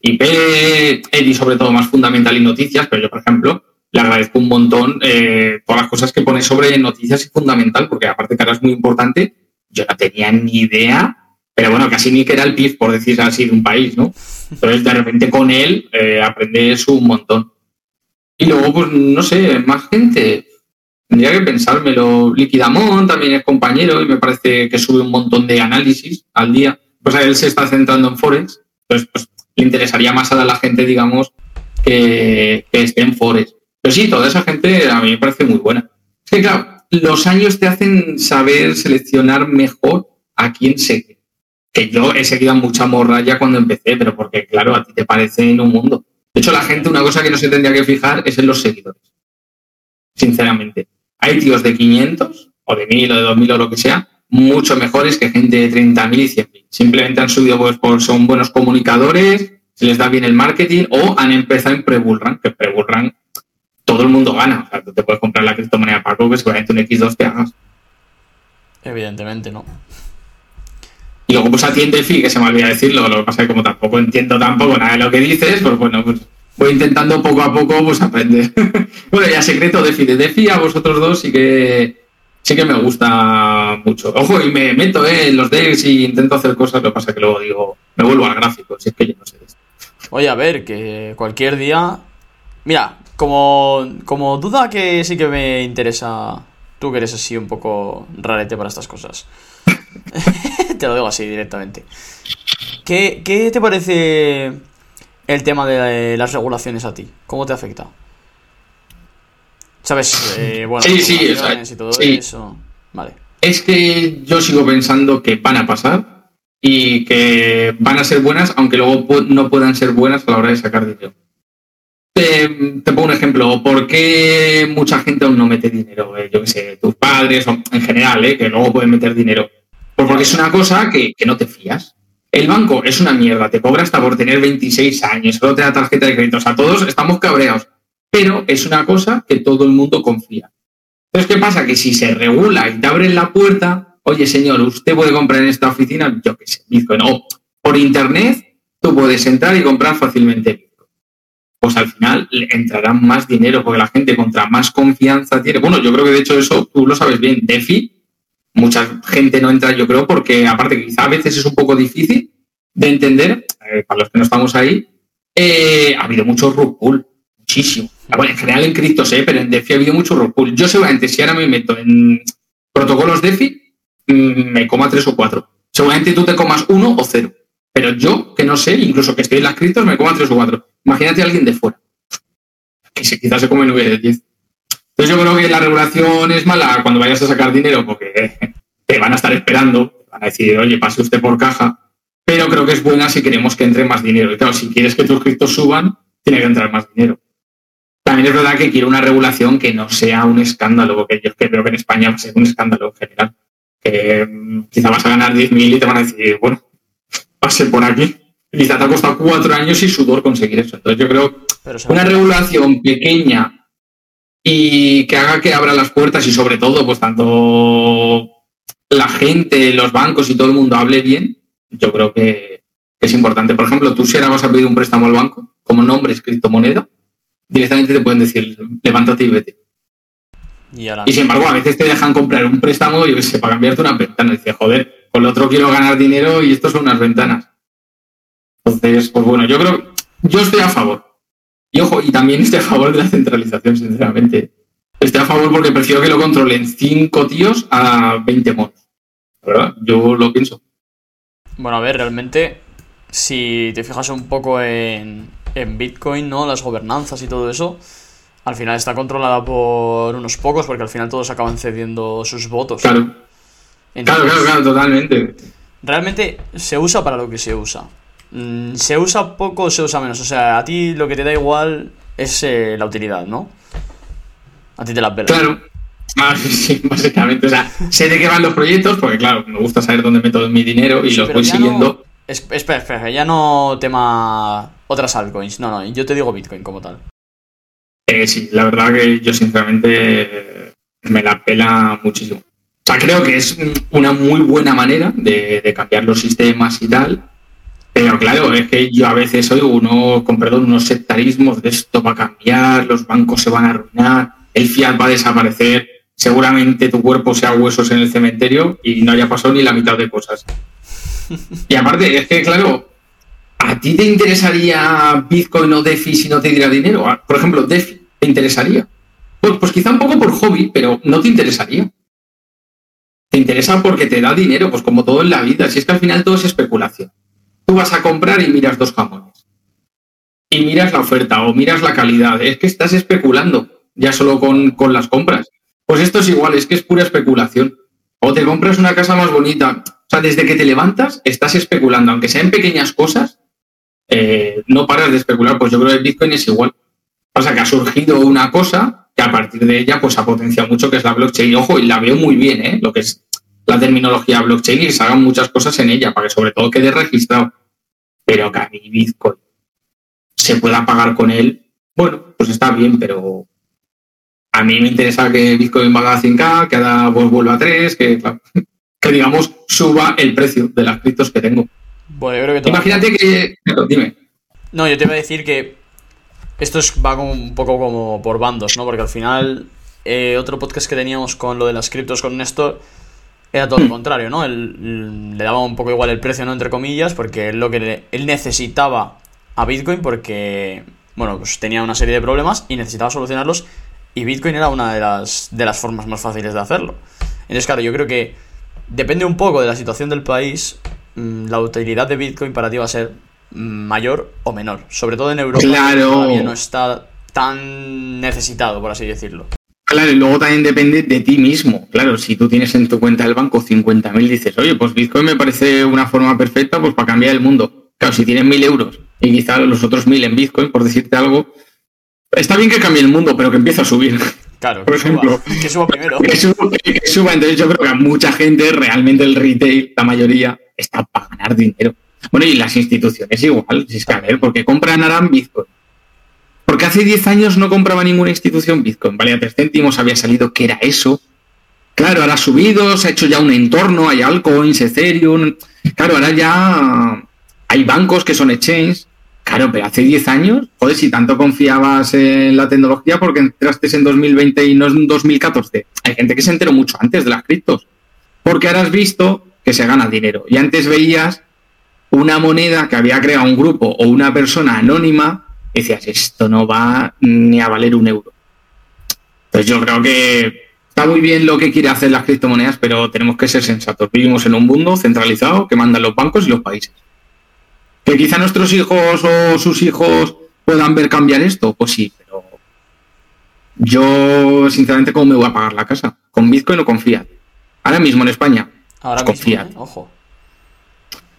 IP, Eddie sobre todo más fundamental y noticias, pero yo por ejemplo le agradezco un montón eh, todas las cosas que pone sobre noticias y fundamental, porque aparte que ahora es muy importante, yo no tenía ni idea, pero bueno, casi ni que era el PIB, por decir así, de un país, ¿no? Entonces, de repente con él eh, aprendes un montón. Y luego, pues, no sé, más gente. Tendría que pensármelo. Liquidamón también es compañero y me parece que sube un montón de análisis al día. Pues a él se está centrando en Forex. Entonces, pues, le interesaría más a la gente, digamos, que, esté en Forex. Pero sí, toda esa gente a mí me parece muy buena. Es que, claro, los años te hacen saber seleccionar mejor a quién seguir. Que yo he seguido a mucha morralla cuando empecé, pero porque, claro, a ti te parece en un mundo. De hecho, la gente, una cosa que no se tendría que fijar es en los seguidores. Sinceramente. Hay tíos de 500 o de 1000 o de 2000 o lo que sea, mucho mejores que gente de 30.000 y 100.000. Simplemente han subido pues, por son buenos comunicadores, se les da bien el marketing o han empezado en pre-bullrun, que pre-bullrun todo el mundo gana. O sea, tú te puedes comprar la criptomoneda Paco que seguramente un X2 te hagas. Evidentemente, no. Y luego pues atiende FI, que se me olvida decirlo, lo que pasa es que como tampoco entiendo tampoco nada de lo que dices, pues bueno, pues voy intentando poco a poco pues aprender. bueno, ya secreto DeFi de DeFi a vosotros dos sí que sí que me gusta mucho. Ojo, y me meto ¿eh? en los decks y intento hacer cosas, lo que pasa que luego digo, me vuelvo al gráfico, si es que yo no sé esto. Oye, a ver, que cualquier día... Mira, como, como duda que sí que me interesa, tú que eres así un poco rarete para estas cosas. te lo digo así directamente. ¿Qué, ¿Qué te parece el tema de las regulaciones a ti? ¿Cómo te afecta? ¿Sabes? Eh, bueno, Sí, sí, y todo sí. eso. Vale. Es que yo sigo pensando que van a pasar y que van a ser buenas, aunque luego no puedan ser buenas a la hora de sacar dinero. Te, te pongo un ejemplo. ¿Por qué mucha gente aún no mete dinero? Eh, yo qué sé, tus padres, en general, eh, que luego pueden meter dinero. Pues porque es una cosa que, que no te fías. El banco es una mierda, te cobra hasta por tener 26 años, solo te da tarjeta de crédito. O sea, todos estamos cabreados. Pero es una cosa que todo el mundo confía. Entonces, ¿qué pasa? Que si se regula y te abren la puerta, oye, señor, usted puede comprar en esta oficina, yo qué sé, Bitcoin. O por internet, tú puedes entrar y comprar fácilmente Bitcoin. Pues al final entrará más dinero, porque la gente contra más confianza tiene. Bueno, yo creo que de hecho eso tú lo sabes bien. DeFi, mucha gente no entra, yo creo, porque aparte quizá a veces es un poco difícil de entender, eh, para los que no estamos ahí, eh, ha habido mucho rug muchísimo. Ah, Bueno, en general en criptos, eh, pero en DeFi ha habido mucho rug. Yo seguramente si ahora me meto en protocolos DeFi, mm, me coma tres o cuatro. Seguramente tú te comas uno o cero. Pero yo, que no sé, incluso que estoy en las criptos, me coma tres o cuatro. Imagínate a alguien de fuera. Que se, quizás se come nueve de 10. Entonces yo creo que la regulación es mala cuando vayas a sacar dinero porque te van a estar esperando, van a decir, oye, pase usted por caja, pero creo que es buena si queremos que entre más dinero. Y claro, si quieres que tus criptos suban, tiene que entrar más dinero. También es verdad que quiero una regulación que no sea un escándalo, porque yo creo que en España va a ser un escándalo en general. Que mm, quizá vas a ganar 10.000 y te van a decir, bueno, pase por aquí. Quizá te ha costado cuatro años y sudor conseguir eso. Entonces yo creo seguro- una regulación pequeña y que haga que abra las puertas y sobre todo, pues tanto la gente, los bancos y todo el mundo hable bien, yo creo que es importante. Por ejemplo, tú si ahora vas a pedir un préstamo al banco, como nombre es criptomoneda, directamente te pueden decir, levántate y vete. Y ahora... Y sin embargo, a veces te dejan comprar un préstamo, yo qué sé, para cambiarte una ventana. Y dices, joder, con lo otro quiero ganar dinero y estos son unas ventanas. Entonces, pues bueno, yo creo, yo estoy a favor. Y ojo, y también estoy a favor de la centralización, sinceramente. Estoy a favor porque prefiero que lo controlen cinco tíos a 20 monos. ¿Verdad? Yo lo pienso. Bueno, a ver, realmente, si te fijas un poco en, en Bitcoin, ¿no? Las gobernanzas y todo eso, al final está controlada por unos pocos, porque al final todos acaban cediendo sus votos. Claro, claro, claro, claro, totalmente. Realmente se usa para lo que se usa. Mm, se usa poco o se usa menos. O sea, a ti lo que te da igual es eh, la utilidad, ¿no? A ti te la pela. Claro. Ah, sí, básicamente. O sea, sé de qué van los proyectos, porque claro, me gusta saber dónde meto mi dinero y Sí, los voy siguiendo. no- Es- espera, espera, ya no tema otras altcoins. No, no, yo te digo Bitcoin como tal. Eh, sí, la verdad que yo sinceramente me la pela muchísimo. O sea, creo que es una muy buena manera de, de cambiar los sistemas y tal. Pero claro, es que yo a veces oigo uno, con perdón, unos sectarismos de esto va a cambiar, los bancos se van a arruinar, el fiat va a desaparecer, seguramente tu cuerpo sea huesos en el cementerio y no haya pasado ni la mitad de cosas. Y aparte, es que claro, ¿A ti te interesaría Bitcoin o DeFi si no te diera dinero? Ah, Por ejemplo, DeFi, ¿te interesaría? Pues, pues quizá un poco por hobby, pero no te interesaría. Te interesa porque te da dinero, pues como todo en la vida. Si es que al final todo es especulación. Tú vas a comprar y miras dos jamones. Y miras la oferta o miras la calidad. Es que estás especulando ya solo con, con las compras. Pues esto es igual, es que es pura especulación. O te compras una casa más bonita. O sea, desde que te levantas estás especulando, aunque sean pequeñas cosas, eh, no paras de especular. Pues yo creo que el Bitcoin es igual. Pasa que ha surgido una cosa que a partir de ella pues ha potenciado mucho, que es la blockchain. Ojo, y la veo muy bien, ¿eh? lo que es la terminología blockchain y se hagan muchas cosas en ella, para que sobre todo quede registrado. Pero que a mí Bitcoin se pueda pagar con él, bueno, pues está bien, pero a mí me interesa que Bitcoin valga a 100k, que ahora vuelva a 3, que, que digamos suba el precio de las criptos que tengo. Bueno, yo creo que todo- Imagínate que... Pero dime. No, yo te iba a decir que esto es, va como un poco como por bandos, ¿no? Porque al final, eh, otro podcast que teníamos con lo de las criptos con Néstor era todo lo contrario, ¿no? Él, le daba un poco igual el precio, ¿no? Entre comillas, porque él lo que él necesitaba a Bitcoin porque, bueno, pues tenía una serie de problemas y necesitaba solucionarlos y Bitcoin era una de las, de las formas más fáciles de hacerlo. Entonces, claro, yo creo que depende un poco de la situación del país, mm, la utilidad de Bitcoin para ti va a ser mayor o menor. Sobre todo en Europa, claro. todavía no está tan necesitado, por así decirlo. Claro, y luego también depende de ti mismo. Claro, si tú tienes en tu cuenta del banco 50.000, dices, oye, pues Bitcoin me parece una forma perfecta pues para cambiar el mundo. Claro, si tienes 1.000 euros y quizá los otros 1.000 en Bitcoin, por decirte algo, está bien que cambie el mundo, pero que empiece a subir. Claro, por ejemplo. que suba primero. Que suba, que suba. Entonces yo creo que a mucha gente, realmente el retail, la mayoría, está para ganar dinero. Bueno, y las instituciones igual, si es que a ver, porque compran Bitcoin. Porque hace 10 años no compraba ninguna institución Bitcoin, valía 3 céntimos, había salido, ¿qué era eso? Claro, ahora ha subido, se ha hecho ya un entorno, hay altcoins, Ethereum. Claro, ahora ya hay bancos que son exchanges. Claro, pero hace 10 años, joder, si tanto confiabas en la tecnología, porque entraste en 2020 y no en 2014. Hay gente que se enteró mucho antes de las criptos. Porque ahora has visto que se gana dinero. Y antes veías una moneda que había creado un grupo o una persona anónima, decías, esto no va ni a valer un euro. Entonces yo creo que está muy bien lo que quiere hacer las criptomonedas, pero tenemos que ser sensatos. Vivimos en un mundo centralizado que mandan los bancos y los países. Que quizá nuestros hijos o sus hijos puedan ver cambiar esto, pues sí, pero yo sinceramente cómo me voy a pagar la casa, con Bitcoin o con Fiat. Ahora mismo en España, Ahora pues mismo, ¿eh? ojo.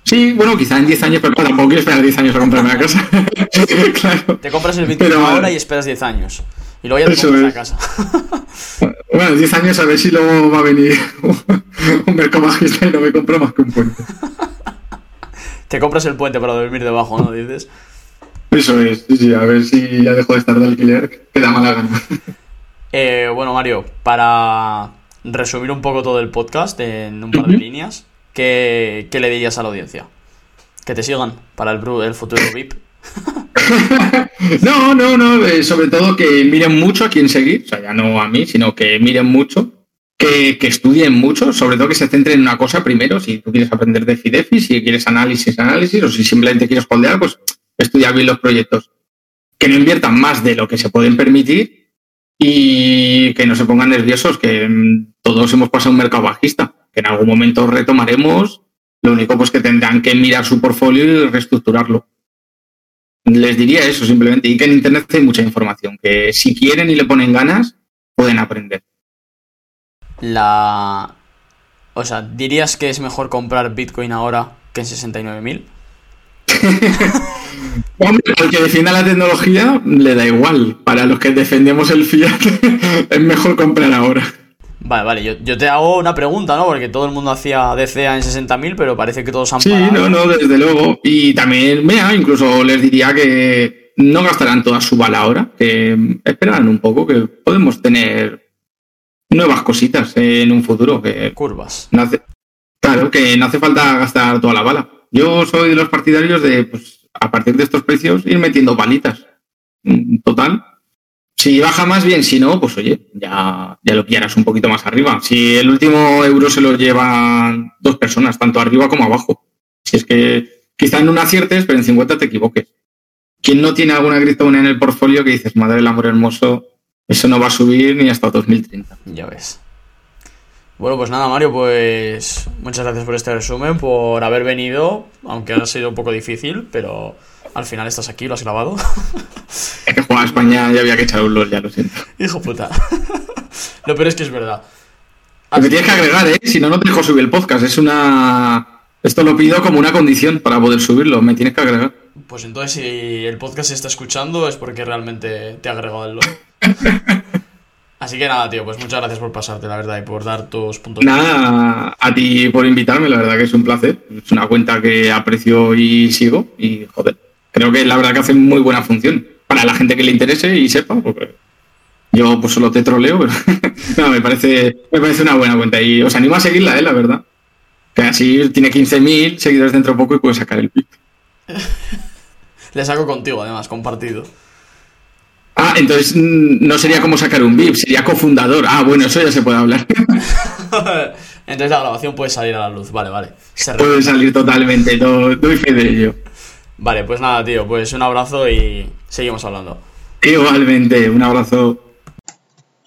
Sí, bueno, quizá en 10 años, pero tampoco quiero esperar 10 años a comprarme la casa. claro. Te compras el Bitcoin ahora y esperas 10 años. Y luego ya te compras la casa. bueno, 10 años a ver si luego va a venir un mercado bajista y no me compro más que un puente. te compras el puente para dormir debajo, ¿no? Dices. Eso es, sí, sí, a ver si ya dejo de estar de alquiler, que da mala gana. Eh, bueno, Mario, para resumir un poco todo el podcast en un par de líneas. ¿Qué, le dirías a la audiencia? Que te sigan para el, el futuro VIP. no, no, no. Eh, sobre todo que miren mucho a quién seguir. O sea, ya no a mí, sino que miren mucho. Que, estudien mucho, sobre todo que se centren en una cosa primero. Si tú quieres aprender de FIDEFI, si quieres análisis, análisis, o si simplemente quieres holdear, pues estudia bien los proyectos. Que no inviertan más de lo que se pueden permitir y que no se pongan nerviosos, que mm, todos hemos pasado un mercado bajista que en algún momento retomaremos. Lo único pues que tendrán que mirar su portfolio y reestructurarlo. Les diría eso simplemente, y que en Internet hay mucha información, que si quieren y le ponen ganas, pueden aprender. La... O sea, ¿dirías que es mejor comprar Bitcoin ahora que en 69.000? Hombre, al que defienda la tecnología le da igual. Para los que defendemos el fiat es mejor comprar ahora. Vale, vale, yo, te hago una pregunta, ¿no? Porque todo el mundo hacía DCA en 60.000, pero parece que todos han Sí, no, no, desde luego. Y también, mira, incluso les diría que no gastarán toda su bala ahora, que esperarán un poco, que podemos tener nuevas cositas en un futuro. Que Curvas. claro, que no hace falta gastar toda la bala. Yo soy de los partidarios de, pues, a partir de estos precios, ir metiendo balitas. Total, si baja más bien, si no, pues oye, ya, ya lo quieras un poquito más arriba. Si el último euro se lo llevan dos personas, tanto arriba como abajo. Si es que quizá en una aciertes, pero en 50 te equivoques. ¿Quién no tiene alguna criptomoneda en el portfolio que dices, madre del amor hermoso, eso no va a subir ni hasta 2030? Ya ves. Bueno, pues nada, Mario, pues muchas gracias por este resumen, por haber venido, aunque ha sido un poco difícil, pero al final estás aquí, lo has grabado. Es que jugar a España ya había que echar un LOL, ya lo siento. Hijo puta. Lo peor es que es verdad. Me tienes que agregar, ¿eh? Si no, no te dejo subir el podcast. Es una. Esto lo pido como una condición para poder subirlo. Me tienes que agregar. Pues entonces, si el podcast se está escuchando, es porque realmente te ha agregado el LOL. Así que nada, tío, pues muchas gracias por pasarte, la verdad, y por dar tus puntos Nada, a ti por invitarme, la verdad que es un placer. Es una cuenta que aprecio y sigo. Y joder, creo que la verdad que hace muy buena función para la gente que le interese y sepa, porque yo pues solo te troleo, pero no, me parece, me parece una buena cuenta y os animo a seguirla, eh, la verdad. Que así tiene 15.000 seguidores dentro de poco y puede sacar el pic. le saco contigo, además, compartido. Ah, entonces mm, no sería como sacar un VIP, sería cofundador. Ah, bueno, eso ya se puede hablar. entonces la grabación puede salir a la luz, vale, vale. puede salir totalmente, doy fe de ello. Vale, pues nada, tío, pues un abrazo y seguimos hablando. Igualmente, un abrazo.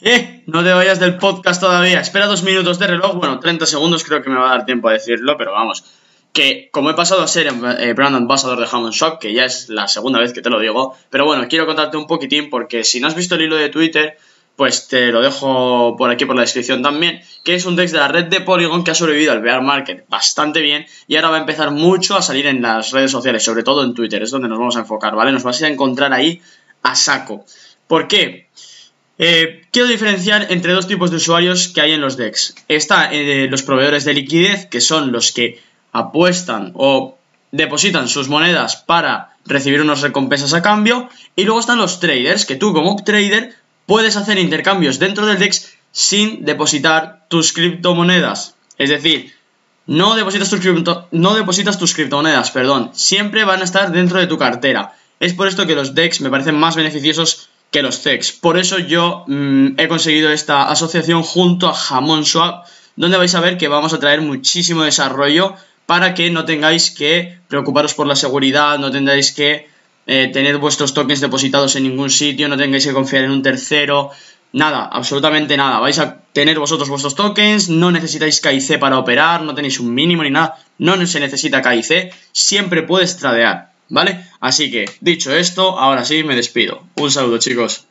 Eh, no te vayas del podcast todavía. Espera dos minutos de reloj. Bueno, 30 segundos creo que me va a dar tiempo a decirlo, pero vamos. Que como he pasado a ser eh, brand ambassador de Hammond Shop, que ya es la segunda vez que te lo digo, pero bueno, quiero contarte un poquitín porque si no has visto el hilo de Twitter, pues te lo dejo por aquí por la descripción también, que es un text de la red de Polygon que ha sobrevivido al bear market bastante bien y ahora va a empezar mucho a salir en las redes sociales, sobre todo en Twitter, es donde nos vamos a enfocar, ¿vale? Nos vas a encontrar ahí a saco. ¿Por qué? Eh, quiero diferenciar entre dos tipos de usuarios que hay en los DEX. Está eh, los proveedores de liquidez, que son los que apuestan o depositan sus monedas para recibir unas recompensas a cambio. Y luego están los traders, que tú como trader puedes hacer intercambios dentro del DEX sin depositar tus criptomonedas. Es decir, no depositas tus, no depositas tus criptomonedas, perdón. Siempre van a estar dentro de tu cartera. Es por esto que los DEX me parecen más beneficiosos que los CEX. Por eso yo mm, he conseguido esta asociación junto a Jamón Swap, donde vais a ver que vamos a traer muchísimo desarrollo para que no tengáis que preocuparos por la seguridad, no tengáis que eh, tener vuestros tokens depositados en ningún sitio, no tengáis que confiar en un tercero, nada, absolutamente nada. Vais a tener vosotros vuestros tokens, no necesitáis KIC para operar, no tenéis un mínimo ni nada, no se necesita KIC, siempre puedes tradear. ¿vale? Así que, dicho esto, ahora sí me despido. Un saludo, chicos.